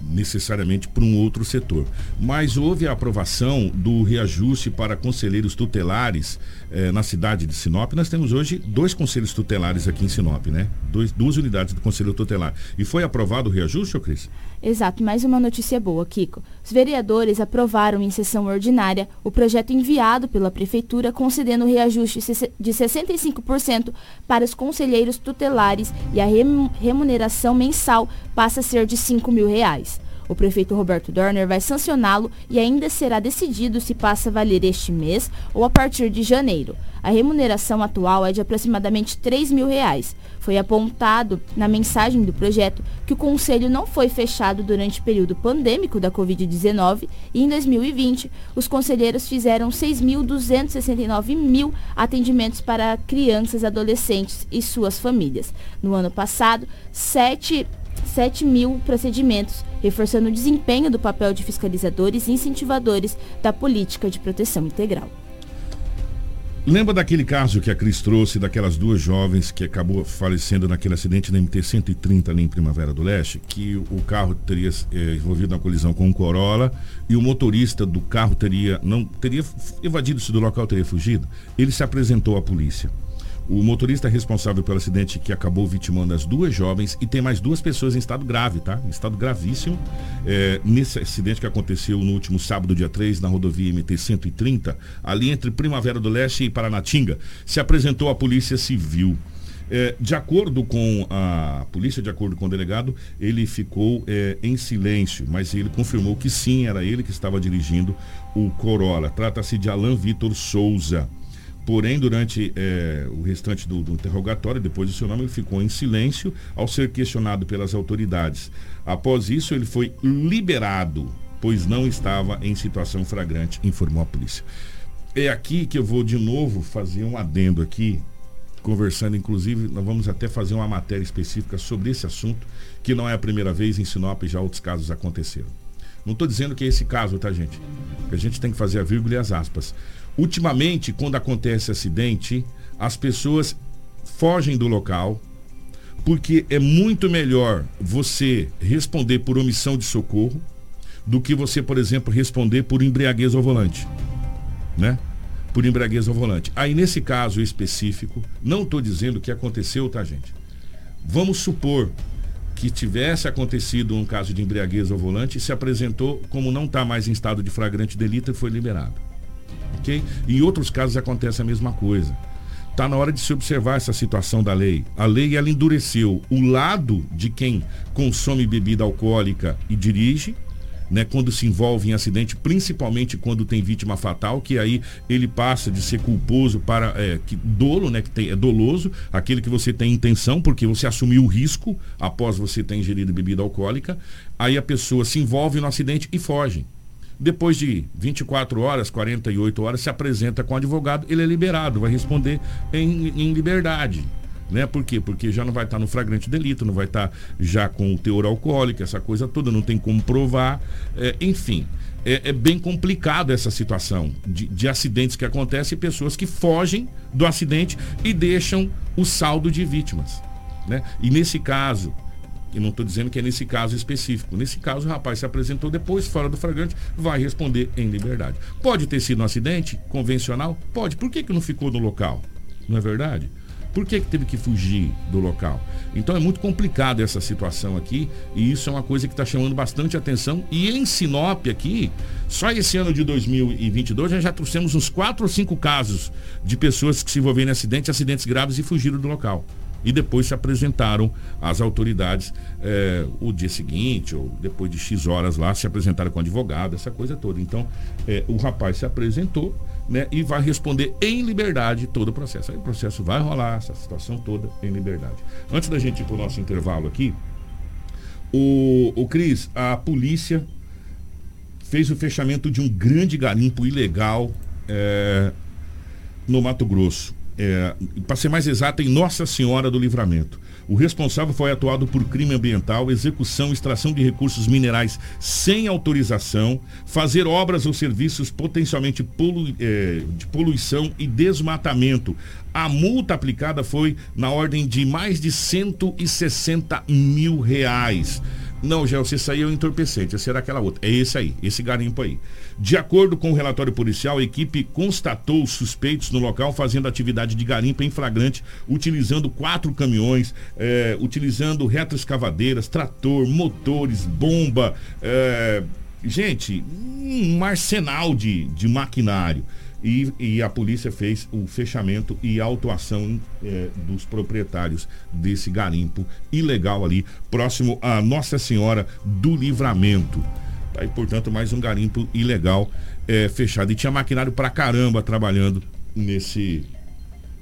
necessariamente para um outro setor. Mas houve a aprovação do reajuste para conselheiros tutelares eh, na cidade de Sinop. Nós temos hoje dois conselhos tutelares aqui em Sinop, né? Dois, duas unidades do conselho tutelar. E foi aprovado o reajuste, Cris? Exato, mais uma notícia boa, Kiko. Os vereadores aprovaram em sessão ordinária o projeto enviado pela Prefeitura concedendo reajuste de 65% para os conselheiros tutelares e a remuneração mensal passa a ser de 5 mil reais. O prefeito Roberto Dorner vai sancioná-lo e ainda será decidido se passa a valer este mês ou a partir de janeiro. A remuneração atual é de aproximadamente 3 mil reais. Foi apontado na mensagem do projeto que o conselho não foi fechado durante o período pandêmico da Covid-19 e em 2020 os conselheiros fizeram 6.269 mil atendimentos para crianças, adolescentes e suas famílias. No ano passado, 7 7 mil procedimentos, reforçando o desempenho do papel de fiscalizadores e incentivadores da política de proteção integral. Lembra daquele caso que a Cris trouxe daquelas duas jovens que acabou falecendo naquele acidente na MT-130 ali em Primavera do Leste? Que o carro teria é, envolvido na colisão com um Corolla e o motorista do carro teria não teria evadido-se do local, teria fugido. Ele se apresentou à polícia. O motorista responsável pelo acidente que acabou vitimando as duas jovens e tem mais duas pessoas em estado grave, tá? Em estado gravíssimo. É, nesse acidente que aconteceu no último sábado, dia 3, na rodovia MT-130, ali entre Primavera do Leste e Paranatinga, se apresentou a Polícia Civil. É, de acordo com a polícia, de acordo com o delegado, ele ficou é, em silêncio, mas ele confirmou que sim, era ele que estava dirigindo o Corolla. Trata-se de Alain Vitor Souza. Porém, durante é, o restante do, do, interrogatório, depois do seu nome, ele ficou em silêncio ao ser questionado pelas autoridades. Após isso, ele foi liberado, pois não estava em situação flagrante, informou a polícia. É aqui que eu vou de novo fazer um adendo aqui, conversando, inclusive, nós vamos até fazer uma matéria específica sobre esse assunto, que não é a primeira vez em Sinop, já outros casos aconteceram. Não estou dizendo que é esse caso, tá, gente? A gente tem que fazer a vírgula e as aspas. Ultimamente, quando acontece acidente, as pessoas fogem do local, porque é muito melhor você responder por omissão de socorro do que você, por exemplo, responder por embriaguez ao volante, né? Por embriaguez ao volante. Aí nesse caso específico, não estou dizendo que aconteceu, tá, gente? Vamos supor que tivesse acontecido um caso de embriaguez ao volante se apresentou como não está mais em estado de flagrante delito e foi liberado. Ok? Em outros casos acontece a mesma coisa. Está na hora de se observar essa situação da lei. A lei ela endureceu o lado de quem consome bebida alcoólica e dirige, né, quando se envolve em acidente, principalmente quando tem vítima fatal, que aí ele passa de ser culposo para é, que, dolo, né, que tem, é doloso, aquele que você tem intenção, porque você assumiu o risco após você ter ingerido bebida alcoólica, aí a pessoa se envolve no acidente e foge. Depois de 24 horas, 48 horas, se apresenta com o advogado, ele é liberado, vai responder em, em liberdade. Né? Por quê? Porque já não vai estar no flagrante delito, não vai estar já com o teor alcoólico, essa coisa toda, não tem como provar. É, enfim, é, é, bem complicado essa situação de, de acidentes que acontecem e pessoas que fogem do acidente e deixam o saldo de vítimas. Né? E nesse caso, e não estou dizendo que é nesse caso específico. Nesse caso, o rapaz se apresentou depois, fora do flagrante, vai responder em liberdade. Pode ter sido um acidente convencional? Pode. Por que, que não ficou no local? Não é verdade? Por que, que teve que fugir do local? Então é muito complicado essa situação aqui e isso é uma coisa que está chamando bastante atenção. E em Sinop aqui, só esse ano de 2022 já, já trouxemos uns quatro ou cinco casos de pessoas que se envolveram em acidentes, acidentes graves e fugiram do local e depois se apresentaram às autoridades é, o dia seguinte ou depois de X horas lá, se apresentaram com advogado, essa coisa toda. Então, é, o rapaz se apresentou né, e vai responder em liberdade todo o processo. Aí o processo vai rolar, essa situação toda em liberdade. Antes da gente ir para o nosso intervalo aqui, o, o Cris, a polícia fez o fechamento de um grande garimpo ilegal é, no Mato Grosso é, para ser mais exato, em Nossa Senhora do Livramento. O responsável foi atuado por crime ambiental, execução, extração de recursos minerais sem autorização, fazer obras ou serviços potencialmente polu é, de poluição e desmatamento. A multa aplicada foi na ordem de mais de 160 mil reais. Não, Gel, esse aí é entorpecente, esse era aquela outra. É esse aí, esse garimpo aí. De acordo com o relatório policial, a equipe constatou suspeitos no local fazendo atividade de garimpo em flagrante, utilizando quatro caminhões, é, utilizando retroescavadeiras, trator, motores, bomba. É, gente, um arsenal de, de maquinário. E, e, a polícia fez o fechamento e autuação é, dos proprietários desse garimpo ilegal ali, próximo à Nossa Senhora do Livramento. Aí, portanto, mais um garimpo ilegal é, fechado. E tinha maquinário pra caramba trabalhando nesse,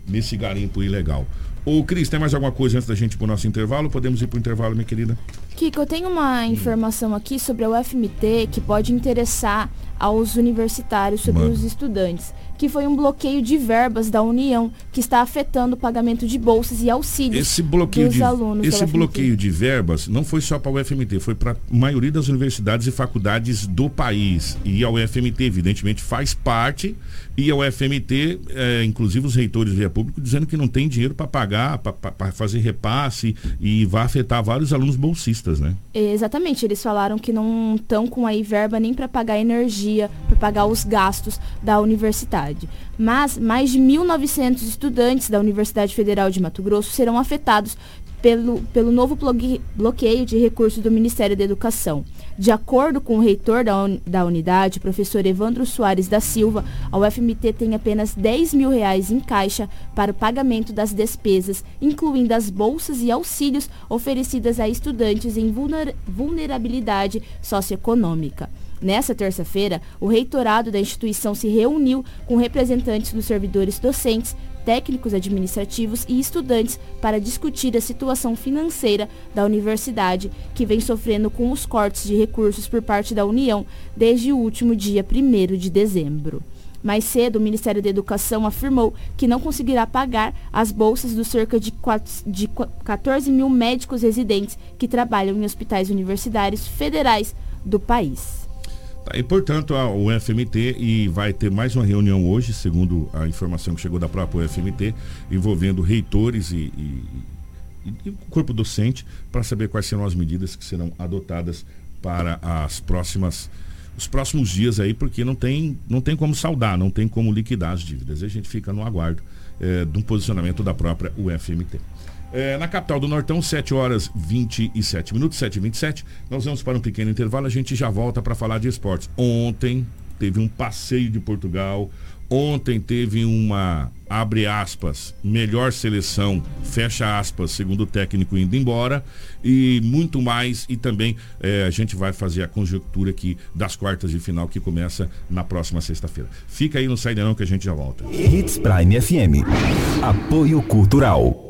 nesse garimpo ilegal. Ô, Cris, tem mais alguma coisa antes da gente ir pro nosso intervalo? Podemos ir pro intervalo, minha querida? Kiko, eu tenho uma informação aqui sobre a UFMT que pode interessar aos universitários sobre Mano. os estudantes, que foi um bloqueio de verbas da União que está afetando o pagamento de bolsas e auxílios esse bloqueio dos de, alunos. Esse bloqueio de verbas não foi só para o UFMT, foi para a maioria das universidades e faculdades do país. E a UFMT, evidentemente, faz parte e a UFMT, é, inclusive os reitores via público, dizendo que não tem dinheiro para pagar, para fazer repasse e vai afetar vários alunos bolsistas, né? Exatamente, eles falaram que não estão com aí verba nem para pagar energia, para pagar os gastos da universidade. Mas mais de 1.900 estudantes da Universidade Federal de Mato Grosso serão afetados pelo, pelo novo bloqueio de recursos do Ministério da Educação. De acordo com o reitor da, un, da unidade, professor Evandro Soares da Silva, a UFMT tem apenas 10 mil reais em caixa para o pagamento das despesas, incluindo as bolsas e auxílios oferecidas a estudantes em vulnerabilidade socioeconômica. Nessa terça-feira, o reitorado da instituição se reuniu com representantes dos servidores docentes, técnicos administrativos e estudantes para discutir a situação financeira da universidade, que vem sofrendo com os cortes de recursos por parte da União desde o último dia 1 de dezembro. Mais cedo, o Ministério da Educação afirmou que não conseguirá pagar as bolsas dos cerca de 14 mil médicos residentes que trabalham em hospitais universitários federais do país. E portanto a, o FMT e vai ter mais uma reunião hoje, segundo a informação que chegou da própria UFMT, envolvendo reitores e, e, e o corpo docente para saber quais serão as medidas que serão adotadas para as próximas os próximos dias aí, porque não tem, não tem como saldar, não tem como liquidar as dívidas. A gente fica no aguardo é, de um posicionamento da própria UFMT. É, na capital do Nortão, 7 horas 27 minutos, 7 e 27 Nós vamos para um pequeno intervalo, a gente já volta para falar de esportes. Ontem teve um passeio de Portugal. Ontem teve uma, abre aspas, melhor seleção, fecha aspas, segundo o técnico indo embora. E muito mais. E também é, a gente vai fazer a conjectura aqui das quartas de final que começa na próxima sexta-feira. Fica aí no Saída Não que a gente já volta. Hits Prime FM. Apoio Cultural.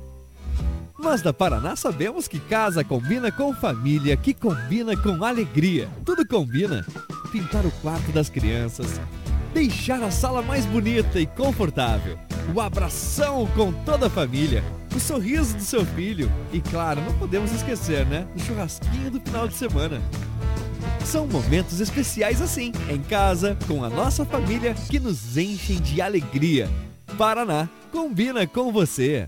Nós da Paraná sabemos que casa combina com família, que combina com alegria. Tudo combina. Pintar o quarto das crianças, deixar a sala mais bonita e confortável, o abração com toda a família, o sorriso do seu filho e, claro, não podemos esquecer, né? O churrasquinho do final de semana. São momentos especiais assim, em casa, com a nossa família, que nos enchem de alegria. Paraná, combina com você.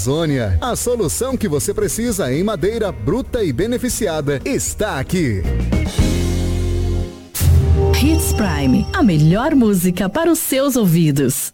Amazônia. A solução que você precisa em madeira bruta e beneficiada está aqui. Hits Prime, a melhor música para os seus ouvidos.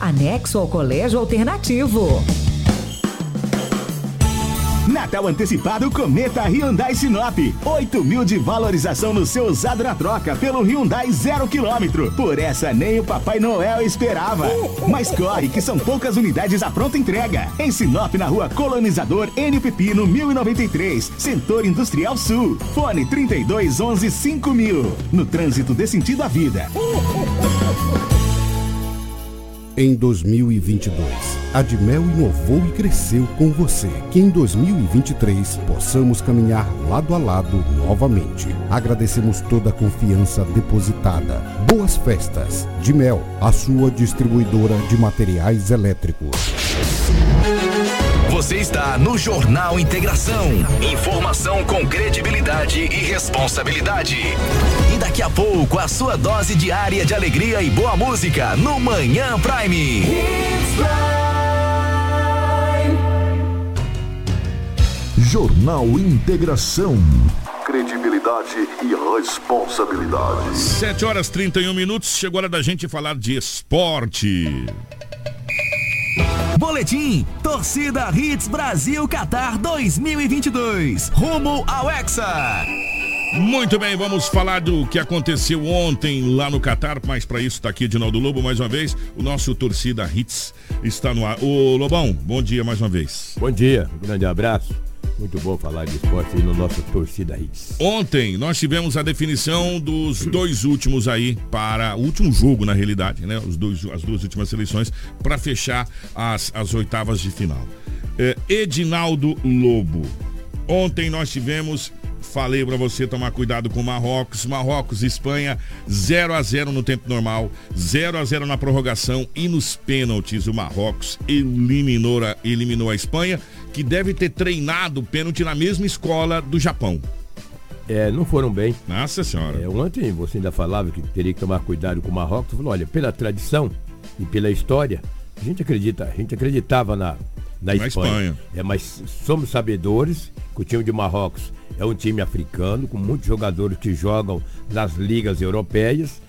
anexo ao Colégio Alternativo. Natal antecipado Cometa Hyundai Sinop. 8 mil de valorização no seu usado na troca pelo Hyundai zero quilômetro. Por essa nem o Papai Noel esperava. Mas corre que são poucas unidades à pronta entrega. Em Sinop, na rua Colonizador N Pepino 1093, Setor Industrial Sul. Fone 32 11 5000. No trânsito dê sentido à vida. Em 2022, a Dimel inovou e cresceu com você. Que em 2023 possamos caminhar lado a lado novamente. Agradecemos toda a confiança depositada. Boas festas. Dimel, a sua distribuidora de materiais elétricos. Você está no Jornal Integração. Informação com credibilidade e responsabilidade. E daqui a pouco, a sua dose diária de alegria e boa música no Manhã Prime. Jornal Integração. Credibilidade e responsabilidade. 7 horas 31 minutos, chegou a hora da gente falar de esporte. Boletim Torcida Hits Brasil Qatar 2022. Rumo ao Hexa. Muito bem, vamos falar do que aconteceu ontem lá no Catar, mas para isso está aqui Edinaldo Lobo mais uma vez. O nosso Torcida Hits está no ar. Ô Lobão, bom dia mais uma vez. Bom dia, um grande abraço. Muito bom falar de esporte aí no nosso Torcida Hits. Ontem nós tivemos a definição dos dois últimos aí para o último jogo, na realidade, né? Os dois, as duas últimas seleções para fechar as, as oitavas de final. É, Edinaldo Lobo. Ontem nós tivemos falei para você tomar cuidado com Marrocos. Marrocos, Espanha, 0 a 0 no tempo normal, 0 a 0 na prorrogação e nos pênaltis o Marrocos eliminou a, eliminou a Espanha, que deve ter treinado pênalti na mesma escola do Japão. É, não foram bem. Nossa senhora. É, ontem você ainda falava que teria que tomar cuidado com o Marrocos. Falou, olha, pela tradição e pela história, a gente acredita, a gente acreditava na, na, Na Espanha. Espanha. É, mas somos sabedores que o time de Marrocos é um time africano, com muitos jogadores que jogam nas ligas europeias,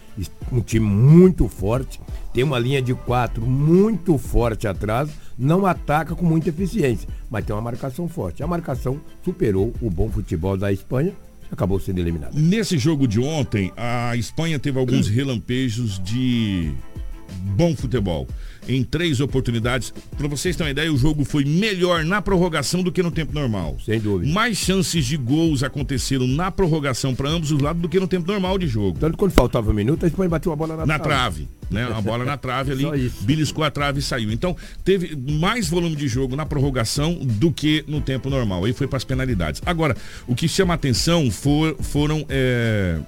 um time muito forte, tem uma linha de quatro muito forte atrás, não ataca com muita eficiência, mas tem uma marcação forte. A marcação superou o bom futebol da Espanha, acabou sendo eliminado. Nesse jogo de ontem, a Espanha teve alguns relampejos de bom futebol. Em três oportunidades. Para vocês terem uma ideia, o jogo foi melhor na prorrogação do que no tempo normal. Sem dúvida. Mais chances de gols aconteceram na prorrogação para ambos os lados do que no tempo normal de jogo. Tanto quando faltava um minuto, a Espanha bateu a bola na, Na trave, né? A bola na trave ali, beliscou a trave e saiu. Então, teve mais volume de jogo na prorrogação do que no tempo normal. Aí foi para as penalidades. Agora, o que chama atenção for- foram é,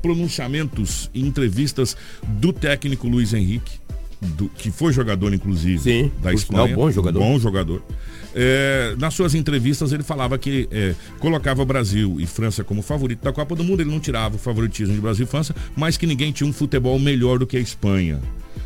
pronunciamentos e entrevistas do técnico Luiz Henrique, do- que foi jogador, inclusive, Sim, da Espanha. bom jogador. Bom jogador. É, nas suas entrevistas ele falava que é, colocava Brasil e França como favorito da Copa do Mundo, ele não tirava o favoritismo de Brasil e França, mas que ninguém tinha um futebol melhor do que a Espanha.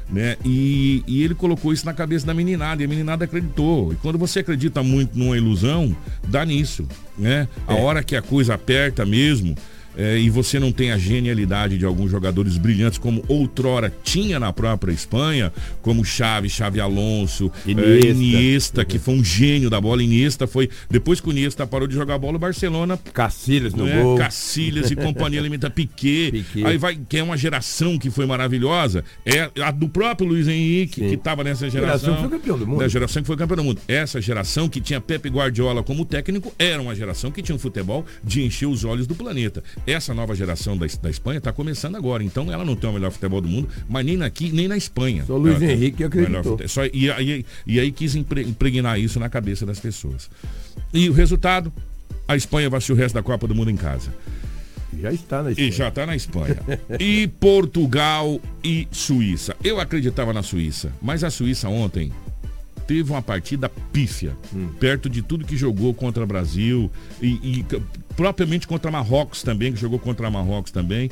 Né? E, e ele colocou isso na cabeça da meninada, e a meninada acreditou. E quando você acredita muito numa ilusão, dá nisso. Né? A É. hora que a coisa aperta mesmo, é, e você não tem a genialidade de alguns jogadores brilhantes, como outrora tinha na própria Espanha, como Xavi, Xavi Alonso, Iniesta. Iniesta, Iniesta que foi um gênio da bola. Iniesta foi. Depois que o Iniesta parou de jogar bola, o Barcelona. Cacilhas no né, gol. Cacilhas e companhia limita Piquet. Piquet. Aí vai, que é uma geração que foi maravilhosa. É a do próprio Luiz Henrique, que estava nessa geração. Geração que foi campeão do mundo. Da geração que foi campeão do mundo. Essa geração que tinha Pepe Guardiola como técnico era uma geração que tinha um futebol de encher os olhos do planeta. Essa nova geração da, da Espanha está começando agora. Então ela não tem o melhor futebol do mundo, mas nem aqui, nem na Espanha. Só Luiz Henrique acreditou. melhor só, e, aí, e aí quis impre- impregnar isso na cabeça das pessoas. E o resultado? A Espanha vai assistir o resto da Copa do Mundo em casa. Já está na Espanha. E já está na Espanha. e Portugal e Suíça. Eu acreditava na Suíça, mas a Suíça ontem teve uma partida pífia, perto de tudo que jogou contra o Brasil e, e propriamente contra Marrocos também, que jogou contra Marrocos também.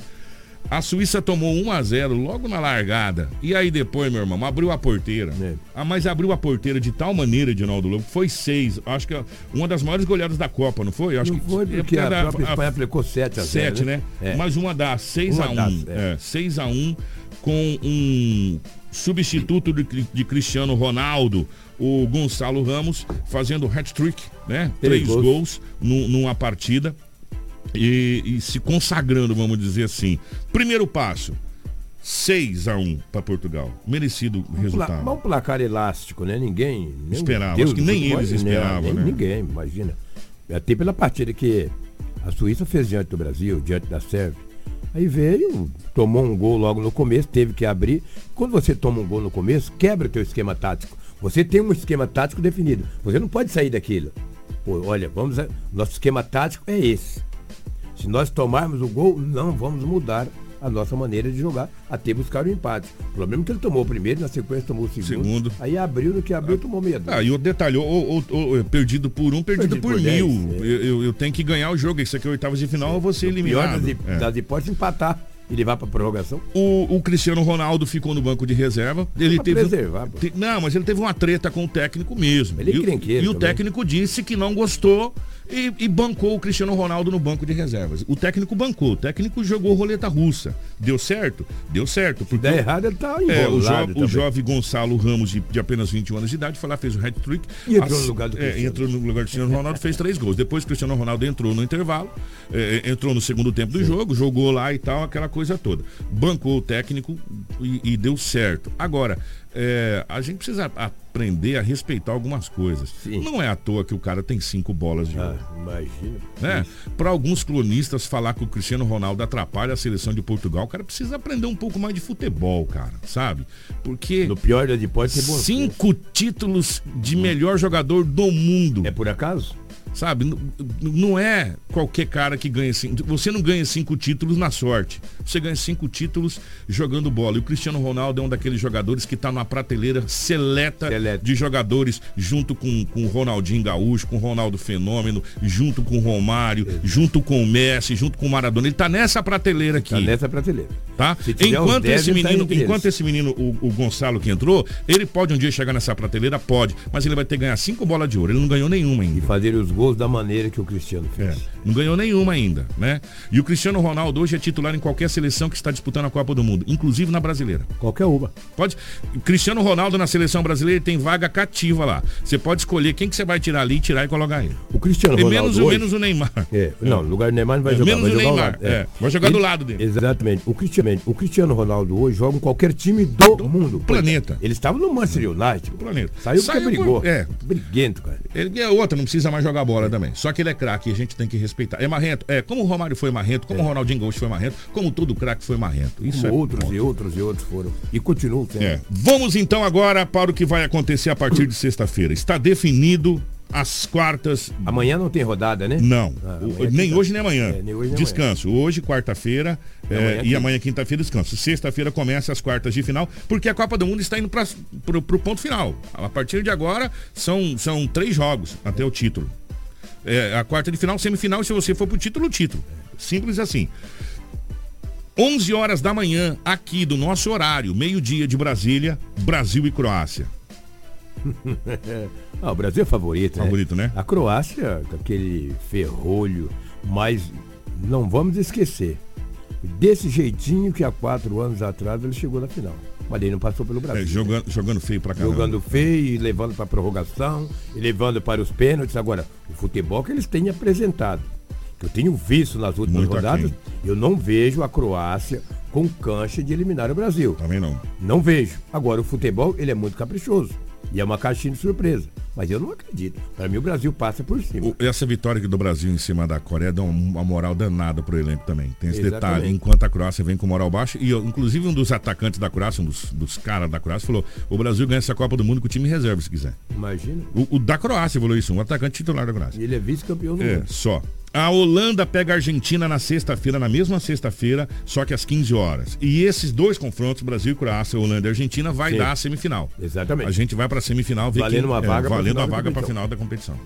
A Suíça tomou 1 a 0 logo na largada. E aí depois, meu irmão, abriu a porteira. É. Ah, mas abriu a porteira de tal maneira, Edinaldo Lobo, que foi seis. Acho que é uma das maiores goleadas da Copa, não foi? Acho Não que foi porque é a da- própria Espanha aplicou 7 a 0. 7, né? É. Mas uma dá 6 Uma a 1 das, é. é. 6 a 1 com um substituto de, de Cristiano Ronaldo, o Gonçalo Ramos, fazendo hat-trick, né? Três Três gols. gols num- numa partida e, e se consagrando, vamos dizer assim. Primeiro passo, 6 a 1 para Portugal. Merecido Pla- resultado. Mas um placar elástico, né? Ninguém. nem Esperava, Deus acho que nem eles esperavam, né? Ninguém, imagina. Até pela partida que a Suíça fez diante do Brasil, diante da Sérvia. Aí veio, tomou um gol logo no começo, teve que abrir. Quando você toma um gol no começo, quebra o teu esquema tático. Você tem um esquema tático definido. Você não pode sair daquilo. Pô, olha, vamos. a- Nosso esquema tático é esse. Se nós tomarmos o gol, não vamos mudar a nossa maneira de jogar até buscar o empate. O problema é que ele tomou o primeiro, na sequência tomou o segundo. Segundo. Aí abriu, no que abriu, tomou medo. Ah, e o detalhe, ou, ou- ou- perdido por um, perdido, Perdido por, por mil. dez, é. eu, eu- tenho que ganhar o jogo. Isso aqui é oitavas de final, eu vou ser Pior eliminado. das, hip- É. das hipóteses, empatar e levar para prorrogação. O, o Cristiano Ronaldo ficou no banco de reserva. Ele pra teve. preservar, te- não, mas ele teve uma treta com o técnico mesmo. Ele e, e o técnico disse que não gostou e, e bancou o Cristiano Ronaldo no banco de reservas. O técnico bancou, o técnico jogou roleta russa. Deu certo? Deu certo. Porque der o- errado, ele tá é, o, jo- o jovem Gonçalo Ramos, de, de apenas 21 anos de idade, foi lá, fez o hat-trick. E entrou no lugar do é, Cristiano. entrou no lugar do Cristiano Ronaldo, fez três gols. Depois o Cristiano Ronaldo entrou no intervalo, é, entrou no segundo tempo do jogo, jogou lá e tal, aquela coisa toda. Bancou o técnico e, e deu certo. Agora, é, a gente precisa aprender a respeitar algumas coisas. Não é à toa que o cara tem cinco bolas de Ah, ouro. imagina. Né? Para alguns cronistas falar que o Cristiano Ronaldo atrapalha a seleção de Portugal, o cara precisa aprender um pouco mais de futebol, cara, sabe? Porque No pior das hipóteses, é cinco títulos de melhor jogador do mundo. É por acaso? Sabe? Não é qualquer cara que ganha cinco. Você não ganha cinco títulos na sorte. Você ganha cinco títulos jogando bola. E o Cristiano Ronaldo é um daqueles jogadores que está numa prateleira seleta de jogadores, junto com, com o Ronaldinho Gaúcho, com o Ronaldo Fenômeno, junto com o Romário, junto com o Messi, junto com o Maradona. Ele tá nessa prateleira aqui. Tá nessa prateleira. Tá? Enquanto 10, esse tá menino, eles. enquanto esse menino, o, o Gonçalo que entrou, ele pode um dia chegar nessa prateleira? Pode. Mas ele vai ter que ganhar cinco bolas de ouro. Ele não ganhou nenhuma ainda. E fazer os gols da maneira que o Cristiano fez. É, não ganhou nenhuma ainda, né? E o Cristiano Ronaldo hoje é titular em qualquer seleção que está disputando a Copa do Mundo, inclusive na brasileira. Qualquer uma. Pode. Cristiano Ronaldo na seleção brasileira tem vaga cativa lá. Você pode escolher quem que você vai tirar ali, tirar e colocar ele. O Cristiano E Ronaldo menos, hoje- menos o Neymar. É, não, no lugar do Neymar não vai É, jogar. menos vai o jogar Neymar, lado, é. Vai jogar do lado dele. Exatamente. O Cristiano, o Cristiano Ronaldo hoje joga em qualquer time do, mundo. planeta. Ele estava no Manchester United. planeta. Saiu porque Saiu por- brigou. é. Briguento, cara. Ele é outro, não precisa mais jogar bola também. Só que ele é craque e a gente tem que respeitar. É marrento. É, como o Romário foi marrento, como o Ronaldinho Gaúcho foi marrento, como todo craque foi marrento. Isso Como é outros ponto. e outros e outros foram. E continuam. É. Vamos então agora para o que vai acontecer a partir de sexta-feira. Está definido as quartas. Amanhã não tem rodada, né? Não. Ah, O- amanhã é nem hoje nem amanhã. É, nem hoje nem descanso. Hoje, quarta-feira, E é, amanhã e amanhã, quinta-feira, descanso. Sexta-feira começa as quartas de final, porque a Copa do Mundo está indo para o ponto final. A partir de agora, são, são três jogos até o título. É, a quarta de final, semifinal, e se você for pro título, o título. Simples assim. 11 horas da manhã, aqui do nosso horário, meio-dia de Brasília, Brasil e Croácia. ah, o Brasil é favorito, né? Favorito, né? A Croácia, com aquele ferrolho, mas não vamos esquecer. Desse jeitinho que há quatro anos atrás ele chegou na final. Mas ele não passou pelo Brasil. É, jogando, jogando feio pra caramba. Jogando feio, e levando para prorrogação, e levando para os pênaltis. Agora, o futebol que eles têm apresentado, que eu tenho visto nas últimas Muito rodadas, aquém. eu não vejo a Croácia com cancha de eliminar o Brasil. Também não. Não vejo. Agora, o futebol, ele é muito caprichoso. E é uma caixinha de surpresa. Mas eu não acredito. Para mim, o Brasil passa por cima. O- Essa vitória aqui do Brasil em cima da Coreia dá um- uma moral danada pro elenco também. Tem esse Exatamente. detalhe. Enquanto a Croácia vem com moral baixa, e inclusive um dos atacantes da Croácia, um dos, dos caras da Croácia, falou: o Brasil ganha essa Copa do Mundo com o time reserva, se quiser. Imagina. O, o da Croácia falou isso, um atacante titular da Croácia. Ele é vice-campeão do É, mundo. só. A Holanda pega a Argentina na sexta-feira, na mesma sexta-feira, só que às 15 horas. E esses dois confrontos, Brasil e Croácia, Holanda e Argentina, vai Sim. dar a semifinal. Exatamente. A gente vai pra semifinal ver Valendo quem, uma vaga pra valendo a vaga pra competição. final da competição.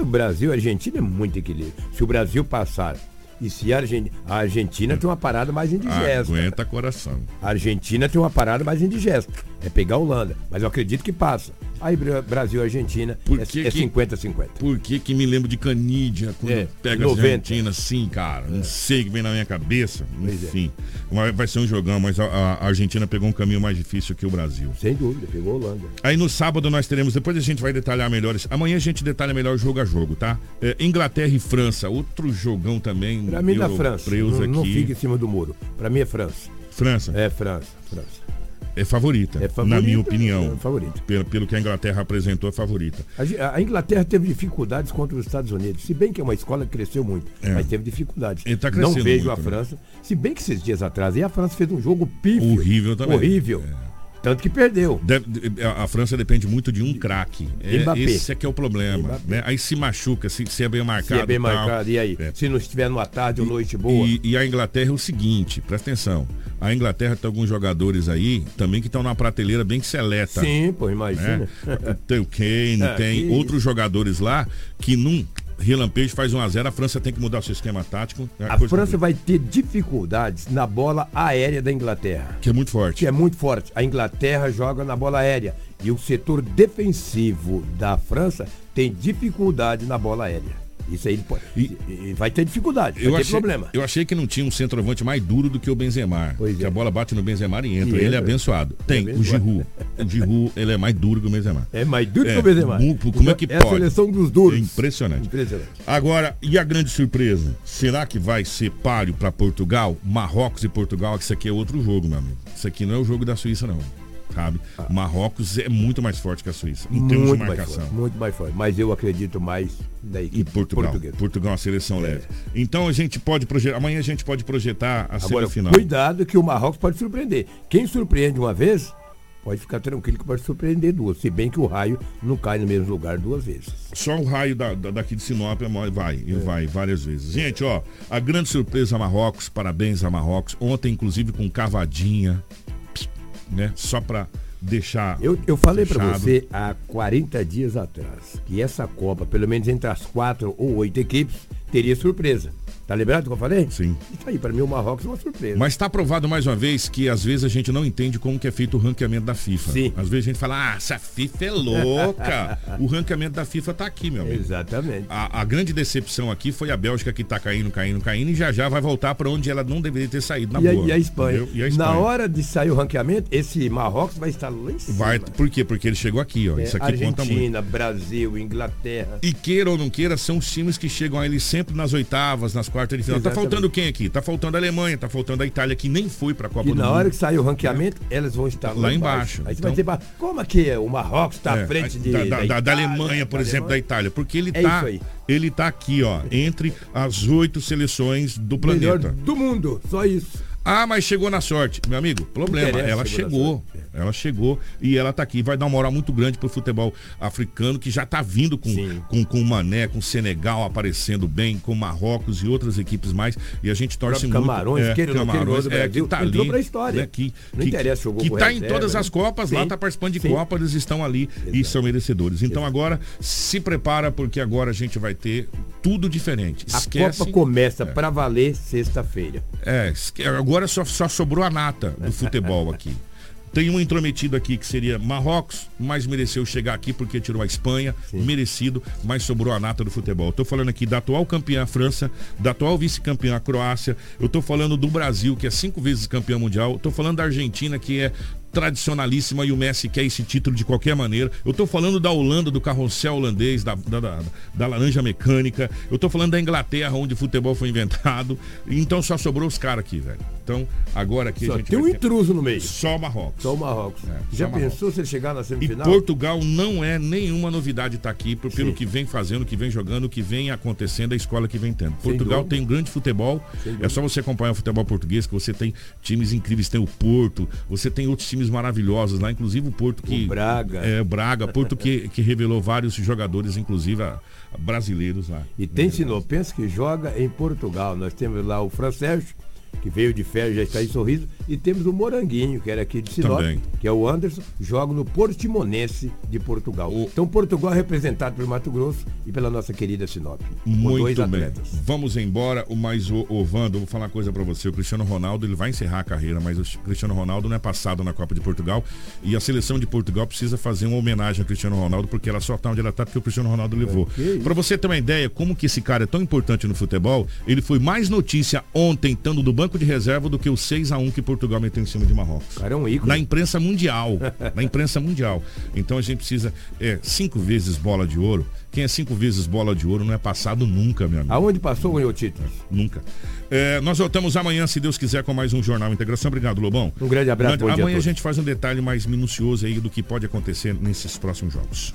O Brasil e a Argentina é muito equilíbrio. Se o Brasil passar e se a Argentina, a Argentina tem uma parada mais indigesta. Aguenta coração. A Argentina tem uma parada mais indigesta. É pegar a Holanda. Mas eu acredito que passa. Aí Bra- Brasil e Argentina Por é que é que- 50-50. Por que que me lembro de Canídia quando É, pega 90. a Argentina assim, cara? Não sei o que vem na minha cabeça. É. Enfim, vai, vai ser um jogão, mas a, a Argentina pegou um caminho mais difícil que o Brasil. Sem dúvida, pegou a Holanda. Aí no sábado nós teremos, depois a gente vai detalhar melhores. Amanhã a gente detalha melhor jogo a jogo, tá? É, Inglaterra e França, outro jogão também. Pra mim, eu da França. Não, não fica em cima do muro. Pra mim é França. França É França. França. É favorita, É favorita, na minha opinião. é favorita. Pelo, pelo que a Inglaterra apresentou, é favorita. A A Inglaterra teve dificuldades contra os Estados Unidos, se bem que é uma escola que cresceu muito, É. mas teve dificuldades. Ele tá Não crescendo vejo muito, a né? França, se bem que esses dias atrás aí a França fez um jogo pífio. Horrível também. Horrível. Tanto que perdeu. Deve- a França depende muito de um craque. É, Mbappé. esse é que é o problema. né? Aí se machuca, se, se é bem Se marcado. é bem tal. marcado, e aí? É. Se não estiver numa tarde ou noite boa. E, e a Inglaterra é o seguinte, presta atenção. A Inglaterra tem alguns jogadores aí também que estão numa prateleira bem seleta. Sim, pô, imagina. né? Tem o Kane, É, tem outros jogadores lá que num relampejo faz 1 a 0 A França tem que mudar o seu esquema tático. É A França vai ter dificuldades na bola aérea da Inglaterra. Que é muito forte. Que é muito forte. A Inglaterra joga na bola aérea. E o setor defensivo da França tem dificuldade na bola aérea. Isso aí ele pode. E, e vai ter dificuldade, vai Eu ter achei, problema. eu achei que não tinha um centroavante mais duro do que o Benzema. Pois que é. a bola bate no Benzema e entra. E ele é abençoado. Tem É o Giroud. abençoado. O Giroud, ele é mais duro que o Benzema. É mais duro É, que o Benzema. mu- Como é que é pode? a seleção dos duros. É impressionante. Impressionante. Agora, e a grande surpresa? Será que vai ser páreo para Portugal? Marrocos e Portugal, que isso aqui é outro jogo, meu amigo. Isso aqui não é o jogo da Suíça, não. Sabe? Marrocos é muito mais forte que a Suíça. Em termos de Muito mais marcação. forte, muito mais forte. Mas eu acredito mais E equipe Portugal. portuguesa. Portugal é uma seleção leve. Então a gente pode projetar. Amanhã a gente pode projetar a Agora, semifinal. cuidado que o Marrocos pode surpreender. Quem surpreende uma vez, pode ficar tranquilo que pode surpreender duas. Se bem que o raio não cai no mesmo lugar duas vezes. Só o raio da, da- daqui de Sinop é vai, e vai várias vezes. Gente, ó, a grande surpresa Marrocos, parabéns a Marrocos. Ontem, inclusive, com cavadinha, né? Só pra deixar. Eu, eu falei fechado. você há 40 dias atrás que essa Copa, pelo menos entre as quatro ou oito equipes, teria surpresa. Tá lembrado do que eu falei? Sim. Isso aí, pra mim o Marrocos é uma surpresa. Mas está provado mais uma vez que às vezes a gente não entende como que é feito o ranqueamento da FIFA. Sim. Às vezes a gente fala, ah, essa FIFA é louca. o ranqueamento da FIFA tá aqui, meu amigo. Exatamente. A, a grande decepção aqui foi a Bélgica que tá caindo, caindo, caindo e já já vai voltar para onde ela não deveria ter saído na E a, boa. e a Espanha. E a Espanha. Na hora de sair o ranqueamento, esse Marrocos vai estar lá em cima. Vai, por quê? Porque ele chegou aqui, ó. É, Isso aqui conta muito. Argentina, Brasil, Inglaterra. E queira ou não queira, são os times que chegam a ele sempre nas oitavas, nas quartas de final. Tá Exatamente. faltando quem aqui? Tá faltando a Alemanha, tá faltando a Itália, que nem foi pra Copa E do na Mundo. hora que sair o ranqueamento, elas vão estar lá, Lá embaixo. Aí você Então- vai dizer, "Mas como é que é? o Marrocos está É, à frente de, da, da- da- da Itália, Alemanha, por da exemplo, da Alemanha?" Itália, porque ele É tá, aí. ele tá aqui, ó, entre as oito seleções do Melhor planeta. do mundo, só isso. Ah, mas chegou na sorte. Meu amigo, problema. Ela chegou chegou. Ela chegou e ela tá aqui. Vai dar uma moral muito grande pro futebol africano, que já tá vindo com, com, com o Mané, com o Senegal aparecendo bem, com Marrocos e outras equipes mais. E a gente torce muito. Camarões, não queira, Camarões, do é, que tá entrou ali, pra história. né, que, Não que, interessa, jogou que tá em reserva, todas né? as Copas, lá Sim. tá participando de Sim. Copas, eles estão ali e são merecedores. Então agora se prepara, porque agora a gente vai ter tudo diferente. A Esquece. Copa começa pra valer sexta-feira. É, esque- agora só, só sobrou a nata do futebol aqui. Tem um intrometido aqui que seria Marrocos, mas mereceu chegar aqui porque tirou a Espanha, merecido, mas sobrou a nata do futebol. Eu tô falando aqui da atual campeã França, da atual vice-campeã Croácia, eu tô falando do Brasil, que é cinco vezes campeão mundial, tô falando da Argentina, que é tradicionalíssima e o Messi quer esse título de qualquer maneira. Eu tô falando da Holanda, do carrossel holandês, da, da, da- da laranja mecânica. Eu tô falando da Inglaterra, onde o futebol foi inventado. Então só sobrou os caras aqui, velho. Então, agora aqui Só a gente tem um ter intruso no meio. Só o Marrocos. Só o Marrocos. É, Já só Marrocos. pensou se ele chegar na E semifinal? Portugal não é nenhuma novidade estar aqui, por- pelo Sim. que vem fazendo, o que vem jogando, o que vem acontecendo, a escola que vem tendo. Portugal dúvida. tem grande futebol, Sem é dúvida. só você acompanhar o futebol português, que você tem times incríveis, tem o Porto, você tem outros times maravilhosos lá, inclusive o Porto que. O Braga. É, Braga, Porto que, que revelou vários jogadores, inclusive a- a brasileiros lá. E tem sinopense que joga em Portugal. Nós temos lá o Fran Sérgio, que veio de férias, já está em sorriso. E temos o Moranguinho, que era aqui de Sinop, Também. que é o Anderson, joga no Portimonense de Portugal. Então Portugal é representado pelo Mato Grosso e pela nossa querida Sinop. com dois Muito bem. atletas. Vamos embora. O mais o, o Vando, eu vou falar uma coisa pra você. O Cristiano Ronaldo, ele vai encerrar a carreira, mas o Cristiano Ronaldo não é passado na Copa de Portugal e a seleção de Portugal precisa fazer uma homenagem ao Cristiano Ronaldo porque ela só tá onde ela tá porque o Cristiano Ronaldo levou. Pra você ter uma ideia como que esse cara é tão importante no futebol, ele foi mais notícia ontem estando do banco de reserva do que o 6 a 1 que Portugal meteu em cima de Marrocos. Cara, é um ícone. Na imprensa mundial. na imprensa mundial. Então a gente precisa. É, cinco vezes bola de ouro. Quem é cinco vezes bola de ouro não é passado nunca, meu amigo. Aonde passou ganhou títulos? Nunca. É, nós voltamos amanhã, se Deus quiser, com mais um Jornal Integração. Obrigado, Lobão. Um grande abraço, a Amanhã a todos. gente faz um detalhe mais minucioso aí do que pode acontecer nesses próximos jogos.